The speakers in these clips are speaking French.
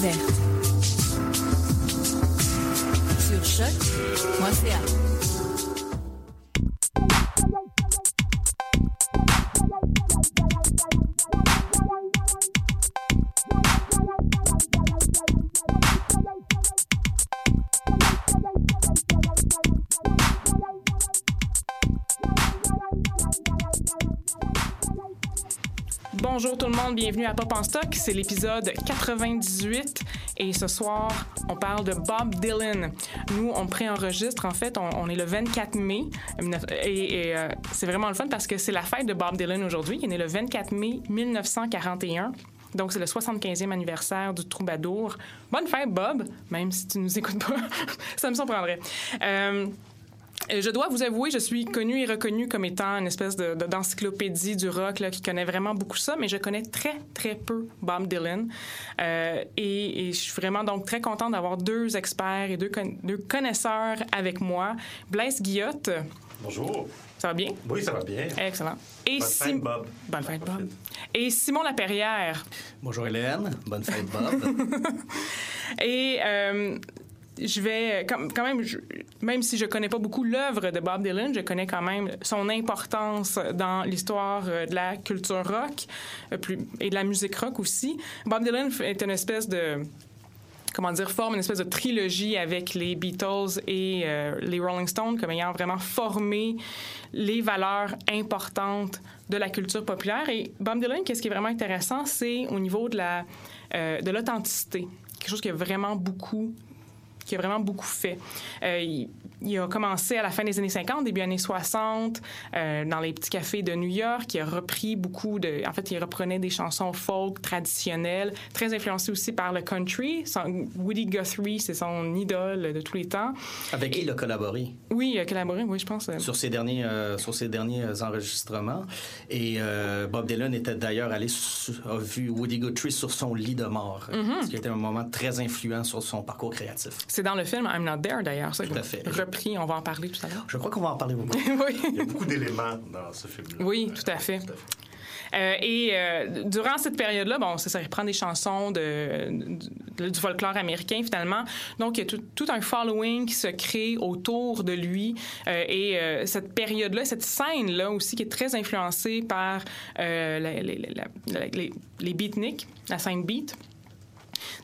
Découverte. Sur choc.ca. Bonjour tout le monde, bienvenue à Pop en Stock. C'est l'épisode 98 et ce soir, on parle de Bob Dylan. Nous, on préenregistre en fait, on, est le 24 mai et, euh, c'est vraiment le fun parce que c'est la fête de Bob Dylan aujourd'hui. Il est le 24 mai 1941. Donc, c'est le 75e anniversaire du troubadour. Bonne fête, Bob, même si tu nous écoutes pas. Ça me surprendrait. Euh, je dois vous avouer, je suis connue et reconnue comme étant une espèce de, de- d'encyclopédie du rock là, qui connaît vraiment beaucoup ça, mais je connais très, très peu Bob Dylan. Euh, et, et je suis vraiment donc très contente d'avoir deux experts et deux, con- deux connaisseurs avec moi. Blaise Guillotte, Bonjour. ça va bien? Oui, ça va bien. Excellent. Et Bonne Sim- fête, Bob. Bonne fête, Bob. Et Simon Laperrière. Bonjour Hélène, bonne fête Bob. Et euh, je vais quand quand même, même si je connais pas beaucoup l'œuvre de Bob Dylan, je connais quand même son importance dans l'histoire euh, de la culture rock euh, et de la musique rock aussi. Bob Dylan est une espèce de comment dire, forme une espèce de trilogie avec les Beatles et euh, les Rolling Stones comme ayant vraiment formé les valeurs importantes de la culture populaire. Et Bob Dylan, qu'est-ce qui est vraiment intéressant, c'est au niveau de la euh, l'authenticité, quelque chose qui a vraiment beaucoup qui a vraiment beaucoup fait. Euh, il, a commencé à la fin des années 50, début années 60, euh, dans les petits cafés de New York. Il a repris beaucoup de... En fait, il reprenait des chansons folk traditionnelles, très influencé aussi par le country. Son- Woody Guthrie, c'est son idole de tous les temps. Avec qui il a collaboré? Oui, il a collaboré, oui, je pense. sur ses derniers, euh, sur ses derniers euh, enregistrements. Et euh, Bob Dylan était d'ailleurs allé, a vu Woody Guthrie sur son lit de mort, Mm-hmm. ce qui était un moment très influent sur son parcours créatif. C'est dans le film I'm Not There, d'ailleurs. ça, Tout à fait. On va en parler tout à l'heure. Je crois qu'on va en parler beaucoup. oui. Il y a beaucoup d'éléments dans ce film-là. Oui, tout à fait. Euh, et euh, durant cette période-là, bon, ça, ça reprend des chansons de, de- du folklore américain finalement. Donc, il y a tout, tout un following qui se crée autour de lui. Euh, et euh, cette période-là, cette scène-là aussi, qui est très influencée par euh, la- la- la- la- les, les beatniks, la scène beat.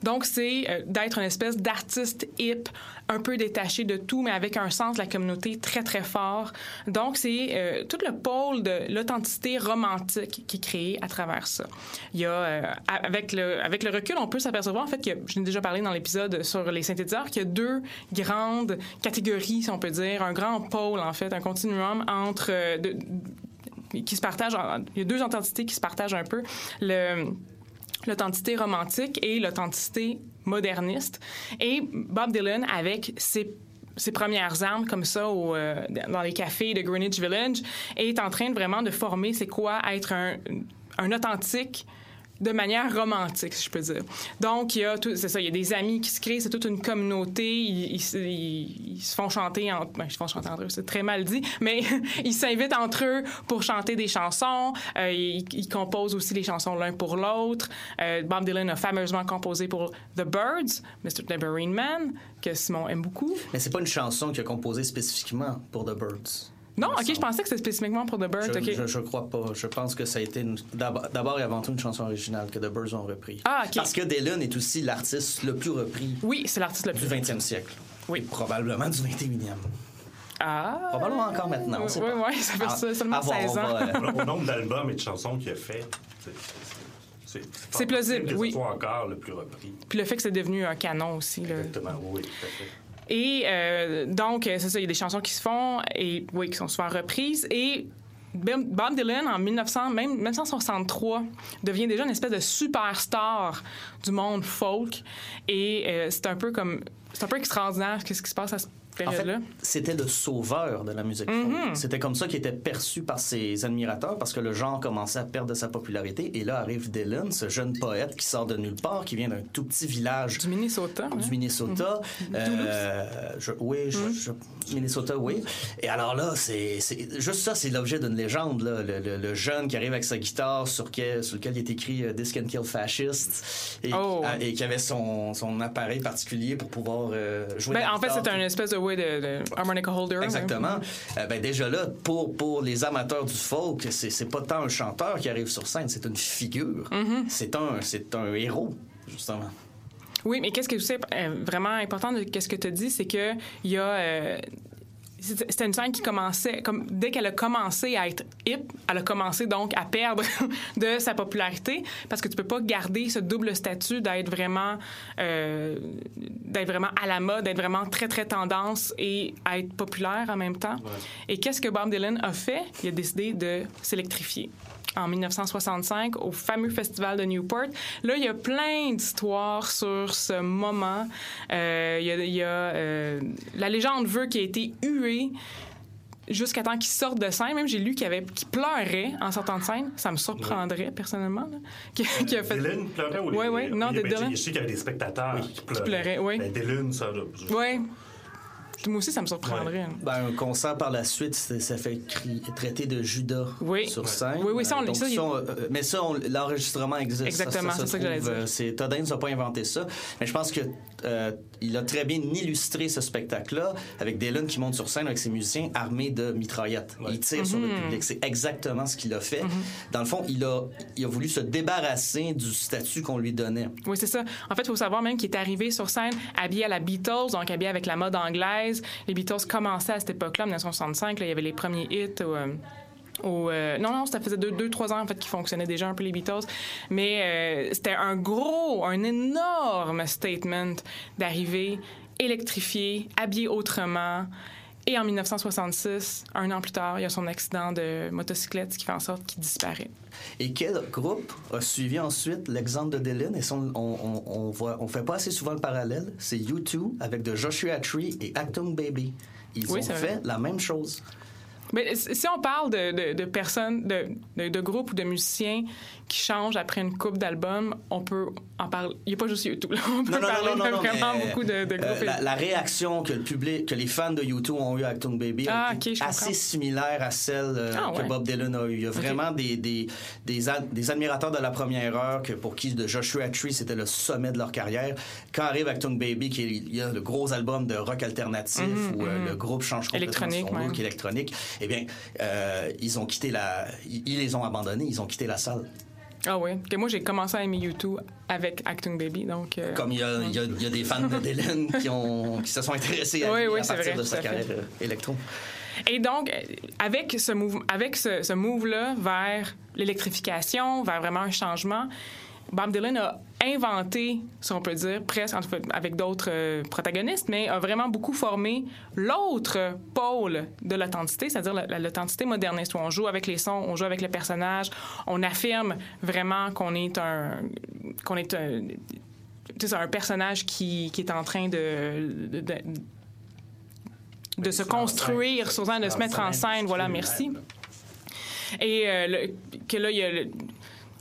Donc, c'est euh, d'être une espèce d'artiste hip, un peu détaché de tout, mais avec un sens de la communauté très, très fort. Donc, c'est euh, tout le pôle de l'authenticité romantique qui est créé à travers ça. Il y a, euh, avec, le, recul, on peut s'apercevoir, en fait, que je n'ai déjà parlé dans l'épisode sur les synthétiseurs, qu'il y a deux grandes catégories, si on peut dire, un grand pôle, en fait, un continuum entre... qui se partagent, en- il y a deux entités qui se partagent un peu. L'authenticité romantique et l'authenticité moderniste. Et Bob Dylan, avec ses ses premières armes comme ça euh, dans les cafés de Greenwich Village, est en train vraiment de former c'est quoi être un, un authentique de manière romantique, si je peux dire. Donc, il y a c'est ça, il y a des amis qui se créent, c'est toute une communauté, ils, ils se- font chanter, en, ben, ils se entre eux, c'est très mal dit, mais ils s'invitent entre eux pour chanter des chansons, euh, ils, ils composent aussi les chansons l'un pour l'autre. Euh, Bob Dylan a fameusement composé pour The Birds, Mr. Tambourine Man, que Simon aime beaucoup. Mais c'est pas une chanson qu'il a composée spécifiquement pour The Birds. Non, ok, je pensais que c'était spécifiquement pour The Birds, Je, ok. je, je crois pas. Je pense que ça a été d'abord et avant tout une chanson originale que The Birds ont repris. Ah, ok. Parce que Dylan est aussi l'artiste le plus repris Oui, c'est l'artiste le du plus. 20e siècle. Oui. Et probablement du 21e. Ah. Probablement encore maintenant, Oui, pas. oui, ça fait Ah, ça, seulement à voir, 16 on ans. euh, Au nombre d'albums et de chansons qu'il a fait, c'est- plausible, que oui. ce soit encore le plus repris. Puis le fait que c'est devenu un canon aussi. Là. Exactement, oui, tout à fait. Et euh, donc, euh, c'est ça, il y a des chansons qui se font et oui, qui sont souvent reprises. Et Bob Bob Dylan, en 1900, même 1963, devient déjà une espèce de superstar du monde folk. Et euh, c'est un peu comme. C'est un peu extraordinaire ce qui se passe à En fait, c'était le sauveur de la musique folk. Mm-hmm. C'était comme ça qu'il était perçu par ses admirateurs parce que le genre commençait à perdre de sa popularité. Et là arrive Dylan, ce jeune poète qui sort de nulle part, qui vient d'un tout petit village du Minnesota. du hein. Minnesota. Euh, je- oui, je- Mm-hmm. je- Minnesota, oui. Et alors là, c'est juste ça, c'est l'objet d'une légende. Là. Le, le- le jeune qui arrive avec sa guitare sur, quel- sur lequel il est écrit euh, This can kill fascists et, Oh. et qui avait son, son appareil particulier pour pouvoir euh, jouer. Ben, la en fait, c'est un espèce de, ouais, de, de harmonica holder. Exactement. Euh, ben déjà là, pour, pour les amateurs du folk, c'est c'est pas tant un chanteur qui arrive sur scène, c'est une figure. C'est un, c'est un héros, justement. Oui, mais qu'est-ce que c'est vraiment important de qu'est-ce que tu dis, c'est que il y a euh, c'était une scène qui commençait comme dès qu'elle a commencé à être hip, elle a commencé donc à perdre de sa popularité parce que tu peux pas garder ce double statut d'être vraiment euh, d'être vraiment à la mode, d'être vraiment très très tendance et à être populaire en même temps. Et qu'est-ce que Bob Dylan a fait? Il a décidé de s'électrifier en 1965 au fameux festival de Newport. Là, il y a plein d'histoires sur ce moment. Euh, il y a, il y a, euh, la légende veut qu'il a été hué jusqu'à temps qu'il sorte de scène. Même j'ai lu qu'il avait pleurait en sortant de scène. Ça me surprendrait personnellement. là, qu'il- qu'il a fait- Dylan pleurait ou Ouais, ouais, non, oui, de ben. Je sais qu'il y avait des spectateurs qui pleuraient. pleuraient, oui. Ben, Dylan, ça. je- Ouais. Moi aussi, ça me surprendrait. hein. Ben, un concert par la suite, ça fait traiter de Judas Oui. sur scène. Oui, oui, ça, on- Euh, donc ça, on- euh, mais ça, l'enregistrement existe. Exactement, c'est ça que j'allais dire. euh, c'est- Todd Haynes n'a pas inventé ça. Mais je pense que euh, il a très bien illustré ce spectacle-là avec Dylan qui monte sur scène avec ses musiciens armés de mitraillettes. Il tire sur Mhm. le public. C'est exactement ce qu'il a fait. Dans le fond, il a, il a voulu se débarrasser du statut qu'on lui donnait. Oui, c'est ça. En fait, il faut savoir même qu'il est arrivé sur scène habillé à la Beatles, donc habillé avec la mode anglaise. Les Beatles commençaient à cette époque-là, en 1965. Là, il y avait les premiers hits. euh, au, euh, non, non, ça faisait deux, deux, trois ans en fait qu'ils fonctionnaient déjà un peu les Beatles, mais euh, c'était un gros, un énorme statement d'arriver électrifié, habillé autrement. Et en 1966, un an plus tard, il y a son accident de motocyclette qui fait en sorte qu'il disparaît. Et quel groupe a suivi ensuite l'exemple de Dylan? Et on, on, on, voit, on fait pas assez souvent le parallèle. C'est U2 avec de Joshua Tree et Acton Baby. Ils Oui, ont fait la même chose. Mais si on parle de, de, de personnes, de, de groupes ou de musiciens qui changent après une coupe d'albums, on peut en parler. Il n'y a pas juste YouTube. là. On peut parler de vraiment beaucoup de, de euh, groupes. la, la réaction que le public, que les fans de U2 ont eu avec Acton Baby Ah, je assez similaire à celle euh, Ah, que. Bob Dylan a eu. Il y a vraiment des, des, des, ad- des admirateurs de la première heure que pour qui de Joshua Tree c'était le sommet de leur carrière. Quand arrive Acton Baby, qui est il y a le gros album de rock alternatif où euh, le groupe change complètement Mhm, son même. look électronique, eh bien, ils ont quitté la, ils, ils les ont abandonnés, ils ont quitté la salle. Ah oui. Que moi, j'ai commencé à aimer YouTube avec Acting Baby. Donc, euh, Comme il y a, il y a- il y a des fans Dylan qui, ont, qui se sont intéressés à Oui, oui, à partir vrai, de sa à fait. carrière euh, électro. Et donc, euh, avec ce move, avec ce, ce move-là vers l'électrification, vers vraiment un changement, Bob Dylan a inventé, si on peut dire, presque, en tout cas, avec d'autres euh, protagonistes, mais a vraiment beaucoup formé l'autre pôle de l'authenticité, c'est-à-dire la- la- l'authenticité moderniste, où on joue avec les sons, on joue avec le personnage, on affirme vraiment qu'on est un... qu'on est un tu sais, c'est un personnage qui, qui est en train de, de, de- de se construire scène, de se mettre en scène. Voilà, merci. Et euh, le- que là, il y a le-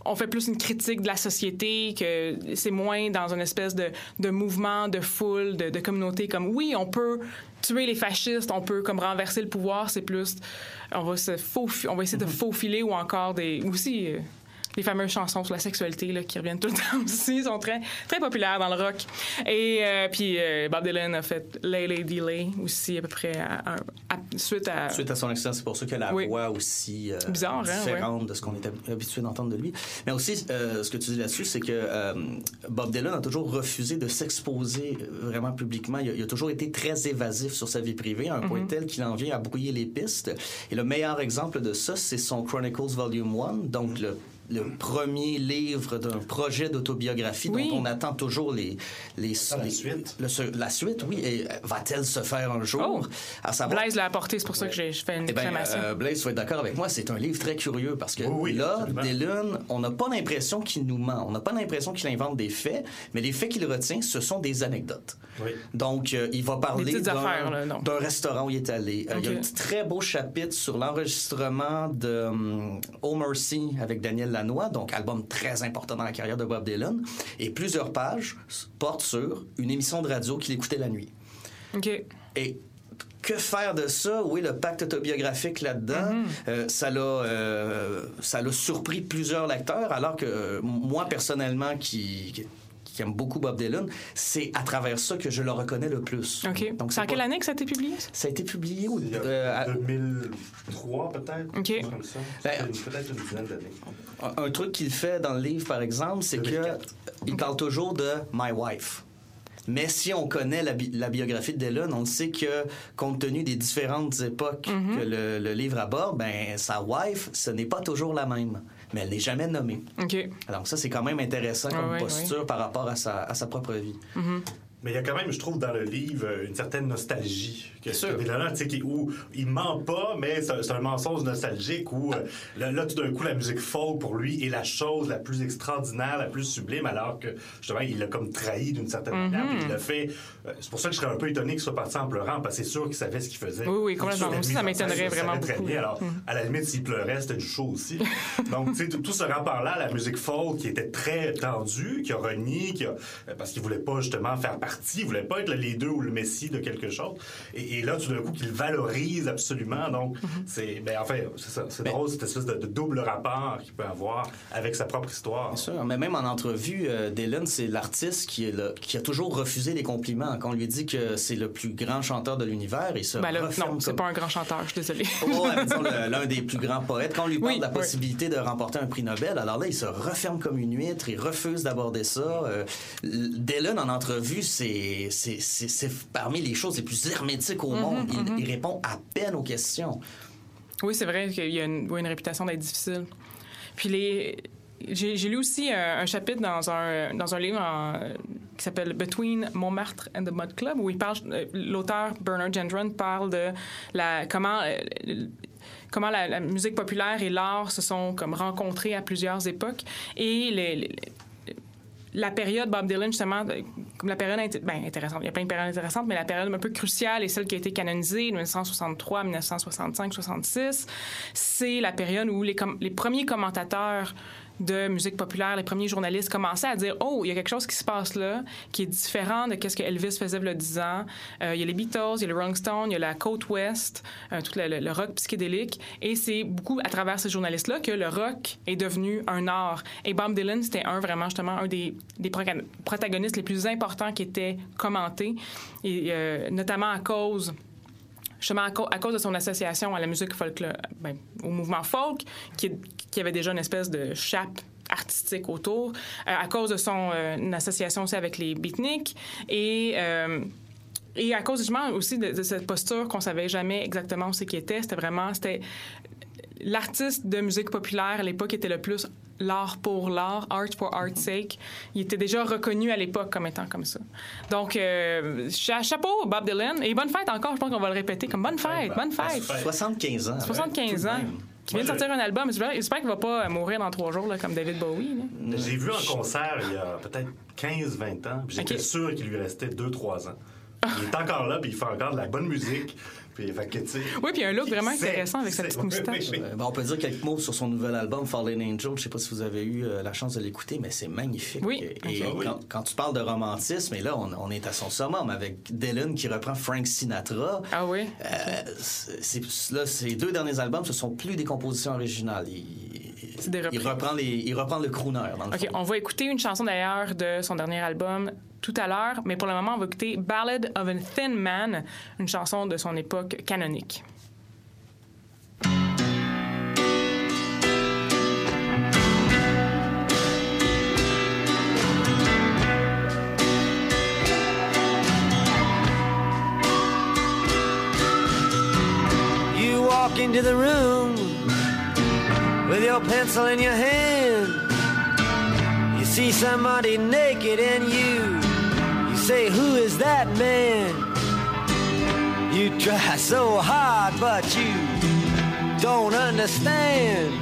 on fait plus une critique de la société, que c'est moins dans une espèce de, de mouvement, de foule, de, de communauté. Comme oui, on peut tuer les fascistes, on peut comme renverser le pouvoir. C'est plus, on va se faufi- on va essayer de faufiler ou encore des aussi. euh, les fameuses chansons sur la sexualité là, qui reviennent tout le temps aussi sont très très populaires dans le rock. Et euh, puis euh, Bob Dylan a fait Lay Lady Lay aussi à peu près à- à- à- suite à Suite à son accident, c'est pour ça que la Oui. voix aussi euh, Bizarre, hein, différente de ce qu'on est hab- habitué d'entendre de lui. Mais aussi, euh, ce que tu dis là-dessus, c'est que Bob Dylan a toujours refusé de s'exposer vraiment publiquement. Il a, il a toujours été très évasif sur sa vie privée, à un point tel qu'il en vient à brouiller les pistes. Et le meilleur exemple de ça, c'est son Chronicles Volume 1, donc le le premier livre d'un projet d'autobiographie Oui. dont on attend toujours les les, la les- suite. le- la suite oui et euh, va-t-elle se faire un jour? Oh. à savoir Blaise l'a apporté, c'est pour ça que j'ai je fais une eh ben, euh, Blaise, tu vas être d'accord avec moi, c'est un livre très curieux parce que Oui, oui, là. Dylan, on n'a pas l'impression qu'il nous ment, on n'a pas l'impression qu'il invente des faits, mais les faits qu'il retient, ce sont des anecdotes. Oui. Donc, euh, il va parler d'un restaurant où il est allé. Euh, Il y a un très beau chapitre sur l'enregistrement de hum, Oh Mercy avec Daniel Lanois, donc album très important dans la carrière de Bob Dylan. Et plusieurs pages portent sur une émission de radio qu'il écoutait la nuit. OK. Et que faire de ça? Est le pacte autobiographique là-dedans? Euh, ça l'a euh, ça l'a surpris plusieurs lecteurs, alors que euh, moi, personnellement, qui, qui, qui aime beaucoup Bob Dylan, c'est à travers ça que je le reconnais le plus. OK. Donc, c'est en quelle année que ça a été publié? ça? A été publié au- euh, à- 2003 peut-être. Ok. Comme ça. Ben, Peut-être une- dizaine d'années. un, un truc qu'il fait dans le livre, par exemple, c'est que 2004. il parle toujours de My Wife. Mais si on connaît la, bi- la biographie de Dylan, on sait que, compte tenu des différentes époques Mm-hmm. que le, le livre aborde, ben, sa wife, ce n'est pas toujours la même. Mais elle n'est jamais nommée. OK. Alors ça, c'est quand même intéressant Ah comme oui, posture par rapport à sa, à sa propre vie. Mais il y a quand même, je trouve, dans le livre, euh, une certaine nostalgie. Que, sûr. tu sais, où il ment pas, mais c'est un mensonge nostalgique où euh, là, là, tout d'un coup, la musique folk, pour lui, est la chose la plus extraordinaire, la plus sublime, alors que, justement, il l'a comme trahi d'une certaine manière. Puis il l'a fait. euh, c'est pour ça que je serais un peu étonné qu'il soit parti en pleurant, parce que c'est sûr qu'il savait ce qu'il faisait. Oui, oui, complètement. Aussi, ça m'étonnerait vraiment savait très beaucoup. bien. Alors, à la limite, s'il pleurait, c'était du show aussi. Donc, tu sais, tout ce rapport-là, la musique folk qui était très tendue, qui a renié, qui a, parce qu'il voulait pas justement faire partie, il voulait pas être le leader ou le messie de quelque chose. Et, et là, tout d'un coup, qu'il valorise absolument. Donc, c'est, ben, enfin, c'est ça. C'est drôle, cette espèce de, de double rapport qu'il peut avoir avec sa propre histoire. Bien sûr, mais même en entrevue, euh, Dylan, c'est l'artiste qui, est le- qui a toujours refusé les compliments. Quand on lui dit que c'est le plus grand chanteur de l'univers, il se Ben là, referme non, c'est comme- pas un grand chanteur, je suis disons, le- l'un des plus grands poètes. Quand on lui parle Oui, de la oui. possibilité de remporter un prix Nobel, alors là, il se referme comme une huître, il refuse d'aborder ça. Euh, Dylan, en entrevue, c'est c'est- parmi les choses les plus hermétiques Mm-hmm, au monde. Il, il répond à peine aux questions. Oui, c'est vrai qu'il y a une, réputation d'être difficile. Puis les. J'ai lu aussi euh, un chapitre dans un, dans un livre en- qui s'appelle Between Montmartre and the Mud Club, où il parle, euh, l'auteur Bernard Gendron parle de la, comment, euh, comment la, la musique populaire et l'art se sont comme rencontrés à plusieurs époques. Et les- les- la période Bob Dylan, justement, de- comme la période ben, intéressante, il y a plein de périodes intéressantes, mais la période un peu cruciale et celle qui a été canonisée, 1963, 1965, 66, c'est la période où les premiers commentateurs de musique populaire, les premiers journalistes commençaient à dire oh il y a quelque chose qui se passe là qui est différent de ce que Elvis faisait il y a 10 ans. Euh, il y a les Beatles il y a les Rolling Stones il y a la côte ouest euh, tout le, le- le rock psychédélique. Et c'est beaucoup à travers ces journalistes là que le rock est devenu un art. Et Bob Dylan c'était un vraiment justement un des, protagonistes les plus importants qui était commenté. Et euh, notamment à cause justement à, à cause de son association à la musique folk, ben, au mouvement folk, qui, avait déjà une espèce de chape artistique autour, euh, à cause de son euh, association aussi avec les beatniks. Et euh, et à cause justement aussi de, cette posture qu'on savait jamais exactement c'est qui était, c'était vraiment c'était l'artiste de musique populaire à l'époque était le plus l'art pour l'art, art for art's sake. Il était déjà reconnu à l'époque comme étant comme ça. Donc, euh, cha- chapeau, Bob Dylan. Et bonne fête encore, je pense qu'on va le répéter comme bonne fête, bonne fête. 75 ans. 75 ans. Qui vient de sortir un album. J'espère qu'il va pas mourir dans trois jours là, comme David Bowie. J'ai vu un concert il y a peut-être 15-20 ans, j'étais sûr qu'il lui restait 2-3 ans. Il est encore là, puis il fait encore de la bonne musique. Puis, fait que, tu sais, Oui, puis un look vraiment intéressant avec sa petite moustache. oui, oui. Euh, ben, on peut dire quelques mots sur son nouvel album Fallen Angel. Je sais pas si vous avez eu euh, la chance de l'écouter, mais c'est magnifique. Oui, Et euh, Oui. quand, quand tu parles de romantisme, et là, on, on est à son summum avec Dylan qui reprend Frank Sinatra. Ah oui? Euh, c'est- là, ces deux derniers albums, ce sont plus des compositions originales. Il, C'est des il reprises. reprend les, il reprend le crooner dans le OK, fond. on va écouter une chanson d'ailleurs de son dernier album tout à l'heure, mais pour le moment, on va écouter Ballad of a Thin Man, une chanson de son époque canonique. You walk into the room with your pencil in your hand. You see somebody naked and you you say, "Who is that man?" You try so hard, but you don't understand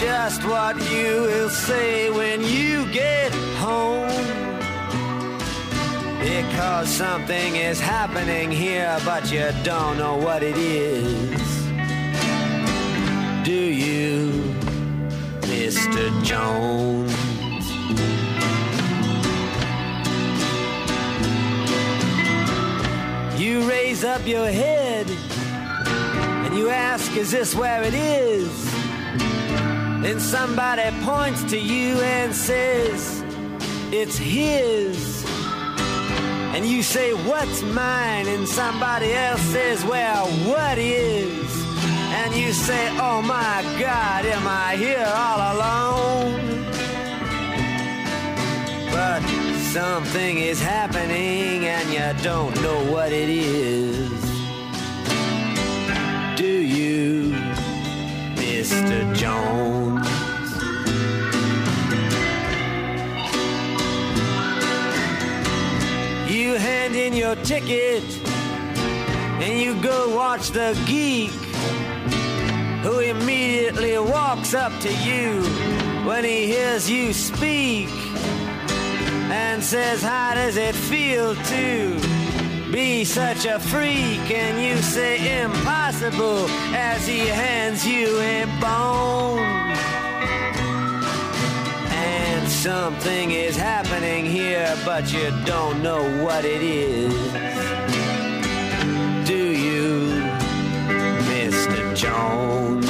just what you will say when you get home. Because something is happening here, but you don't know what it is. Do you, Mr. Jones? You raise up your head and you ask, Is this where it is? Then somebody points to you and says, It's his. And you say, What's mine? And somebody else says, Well, what is? And you say, Oh my God, am I here all alone? But something is happening and you don't know what it is. Do you, Mr. Jones? You hand in your ticket and you go watch the geek who immediately walks up to you when he hears you speak and says, How does it feel to be such a freak? And you say, Impossible, as he hands you a bone. And something is happening here, but you don't know what it is. Do you, Mr. Jones?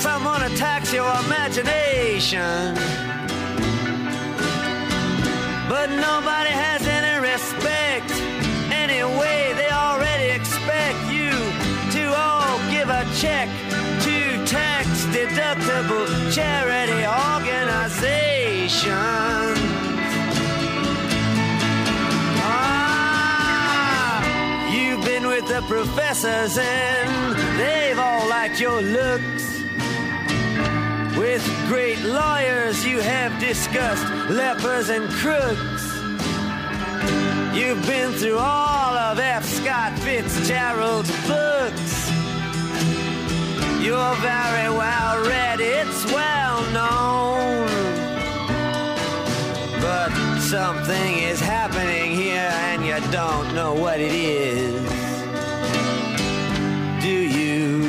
Someone attacks your imagination. But nobody has any respect. Anyway, they already expect you to all give a check to tax deductible charity organizations. Ah, you've been with the professors and they've all liked your looks. With great lawyers, you have discussed lepers and crooks. You've been through all of F. Scott Fitzgerald's books. You're very well read, it's well known. But something is happening here and you don't know what it is. Do you,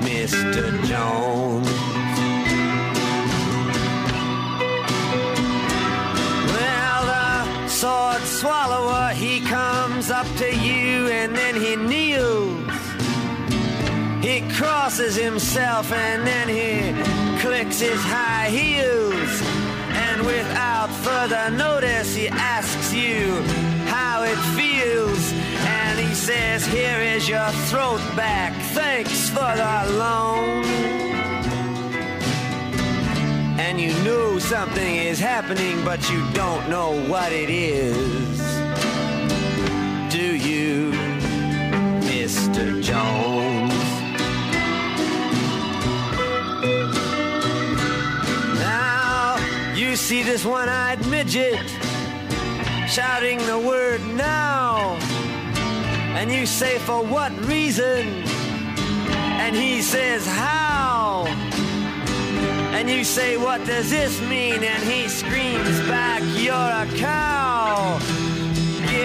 Mr. Jones? Swallower, he comes up to you and then he kneels. He crosses himself and then he clicks his high heels. And without further notice, he asks you how it feels. And he says, Here is your throat back. Thanks for the loan. And you know something is happening, but you don't know what it is. You, Mr. Jones? Now, you see this one eyed midget shouting the word now. And you say, For what reason? And he says, How? And you say, What does this mean? And he screams back, You're a cow.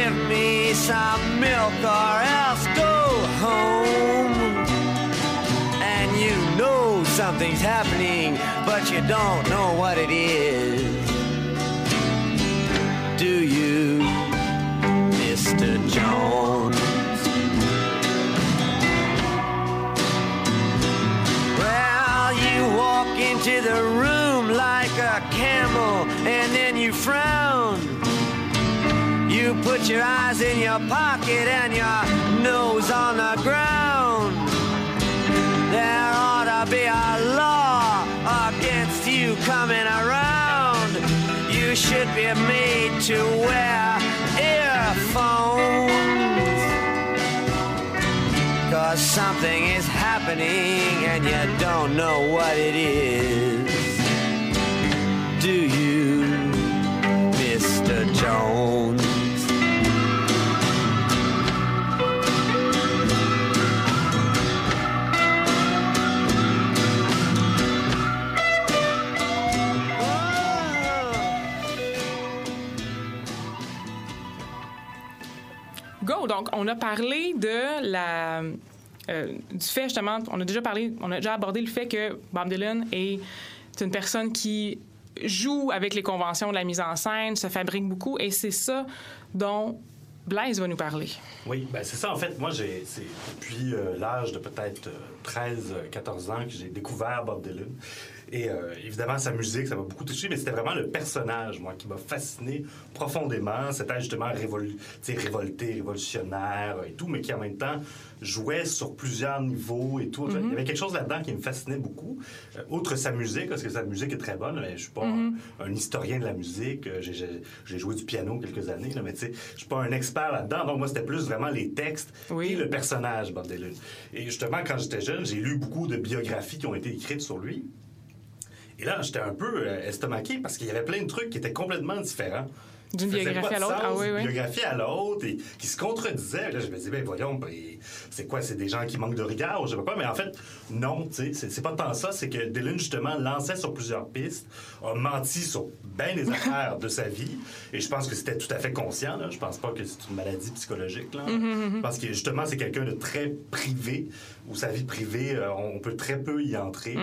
Give me some milk or else go home. And you know something's happening, but you don't know what it is. Do you, Mr. Jones? Well, you walk into the room like a camel and then you frown. You put your eyes in your pocket and your nose on the ground. There ought to be a law against you coming around. You should be made to wear earphones. Cause something is happening and you don't know what it is. Do you, Mr. Jones? Donc, on a parlé de la. euh, du fait, justement, on a déjà parlé, on a déjà abordé le fait que Bob Dylan est une personne qui joue avec les conventions de la mise en scène, se fabrique beaucoup, et c'est ça dont Blaise va nous parler. Oui, ben c'est ça. En fait, moi, j'ai, c'est depuis euh, l'âge de peut-être 13-14 ans que j'ai découvert Bob Dylan. Et euh, évidemment, sa musique, ça m'a beaucoup touché, mais c'était vraiment le personnage, moi, qui m'a fasciné profondément. C'était justement révol... tu sais, révolté, révolutionnaire et tout, mais qui en même temps jouait sur plusieurs niveaux et tout. Il y avait quelque chose là-dedans qui me fascinait beaucoup. Euh, outre sa musique, parce que sa musique est très bonne, mais je suis pas un, un historien de la musique. Euh, J'ai, joué du piano quelques années, là, mais tu sais, je suis pas un expert là-dedans. Donc moi, c'était plus vraiment les textes Oui. et le personnage, Bob Dylan. Et justement, quand j'étais jeune, j'ai lu beaucoup de biographies qui ont été écrites sur lui. Et là, j'étais un peu euh, estomaqué parce qu'il y avait plein de trucs qui étaient complètement différents. D'une biographie à l'autre? Ah oui, biographie à l'autre et qui se contredisaient. Là, je me disais, ben voyons, ben, c'est quoi? C'est des gens qui manquent de regard ou je sais pas. Mais en fait, non, tu sais, c'est- pas tant ça. C'est que Dylan, justement, lançait sur plusieurs pistes, a menti sur bien des affaires de sa vie. Et je pense que c'était tout à fait conscient. Là. Je pense pas que c'est une maladie psychologique. Là. Mm-hmm, Je pense que justement, c'est quelqu'un de très privé, où sa vie privée, euh, on peut très peu y entrer.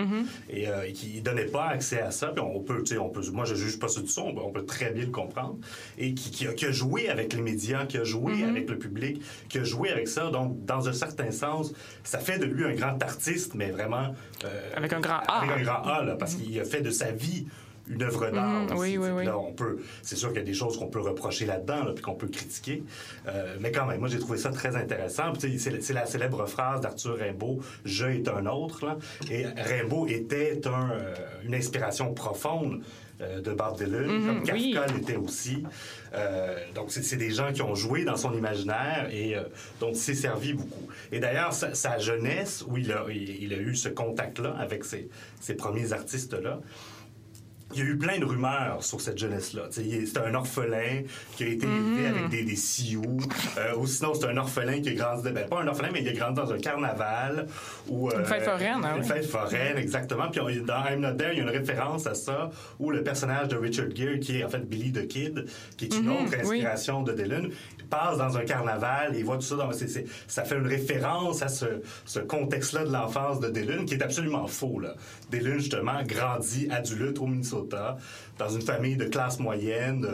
Et euh, et qui donnait pas accès à ça. Puis on peut, tu sais, on peut, moi, je juge pas ce du son, on peut très bien le comprendre. Et qui, qui a, qui a joué avec les médias, qui a joué Mm-hmm. avec le public, qui a joué avec ça. Donc, dans un certain sens, ça fait de lui un grand artiste, mais vraiment. euh, Avec un grand A. Avec un grand A, là, parce qu'il a fait de sa vie une œuvre d'art. Mhm, aussi. oui, oui, oui. Là, on peut, c'est sûr qu'il y a des choses qu'on peut reprocher là-dedans, là, puis qu'on peut critiquer. Euh, mais quand même, moi, j'ai trouvé ça très intéressant. C'est c'est la célèbre phrase d'Arthur Rimbaud, « Je est un autre ». là. Et Rimbaud était un, euh, une inspiration profonde euh, de Bob Dylan, comme Kafka oui. l'était aussi. Euh, donc, c'est des gens qui ont joué dans son imaginaire et euh, dont il s'est servi beaucoup. Et d'ailleurs, sa, sa jeunesse, où il a, il, il a eu ce contact-là avec ces, ces premiers artistes-là, il y a eu plein de rumeurs sur cette jeunesse-là. C'est un orphelin qui a été élevé avec des, des sioux. Euh, ou sinon, c'est un orphelin qui a grandi... Ben, pas un orphelin, mais il a grandi dans un carnaval. Ou, euh, Une fête foraine, hein, Une oui. fête foraine, exactement. Puis on- dans I'm Not There, il y a une référence à ça, où le personnage de Richard Gere, qui est en fait Billy the Kid, qui est une autre Mhm, oui. inspiration de Dylan, passe dans un carnaval et il voit tout ça. Dans, ça fait une référence à ce, ce contexte-là de l'enfance de Dylan, qui est absolument faux. Là. Dylan, justement, grandit adulte au Minnesota, dans une famille de classe moyenne,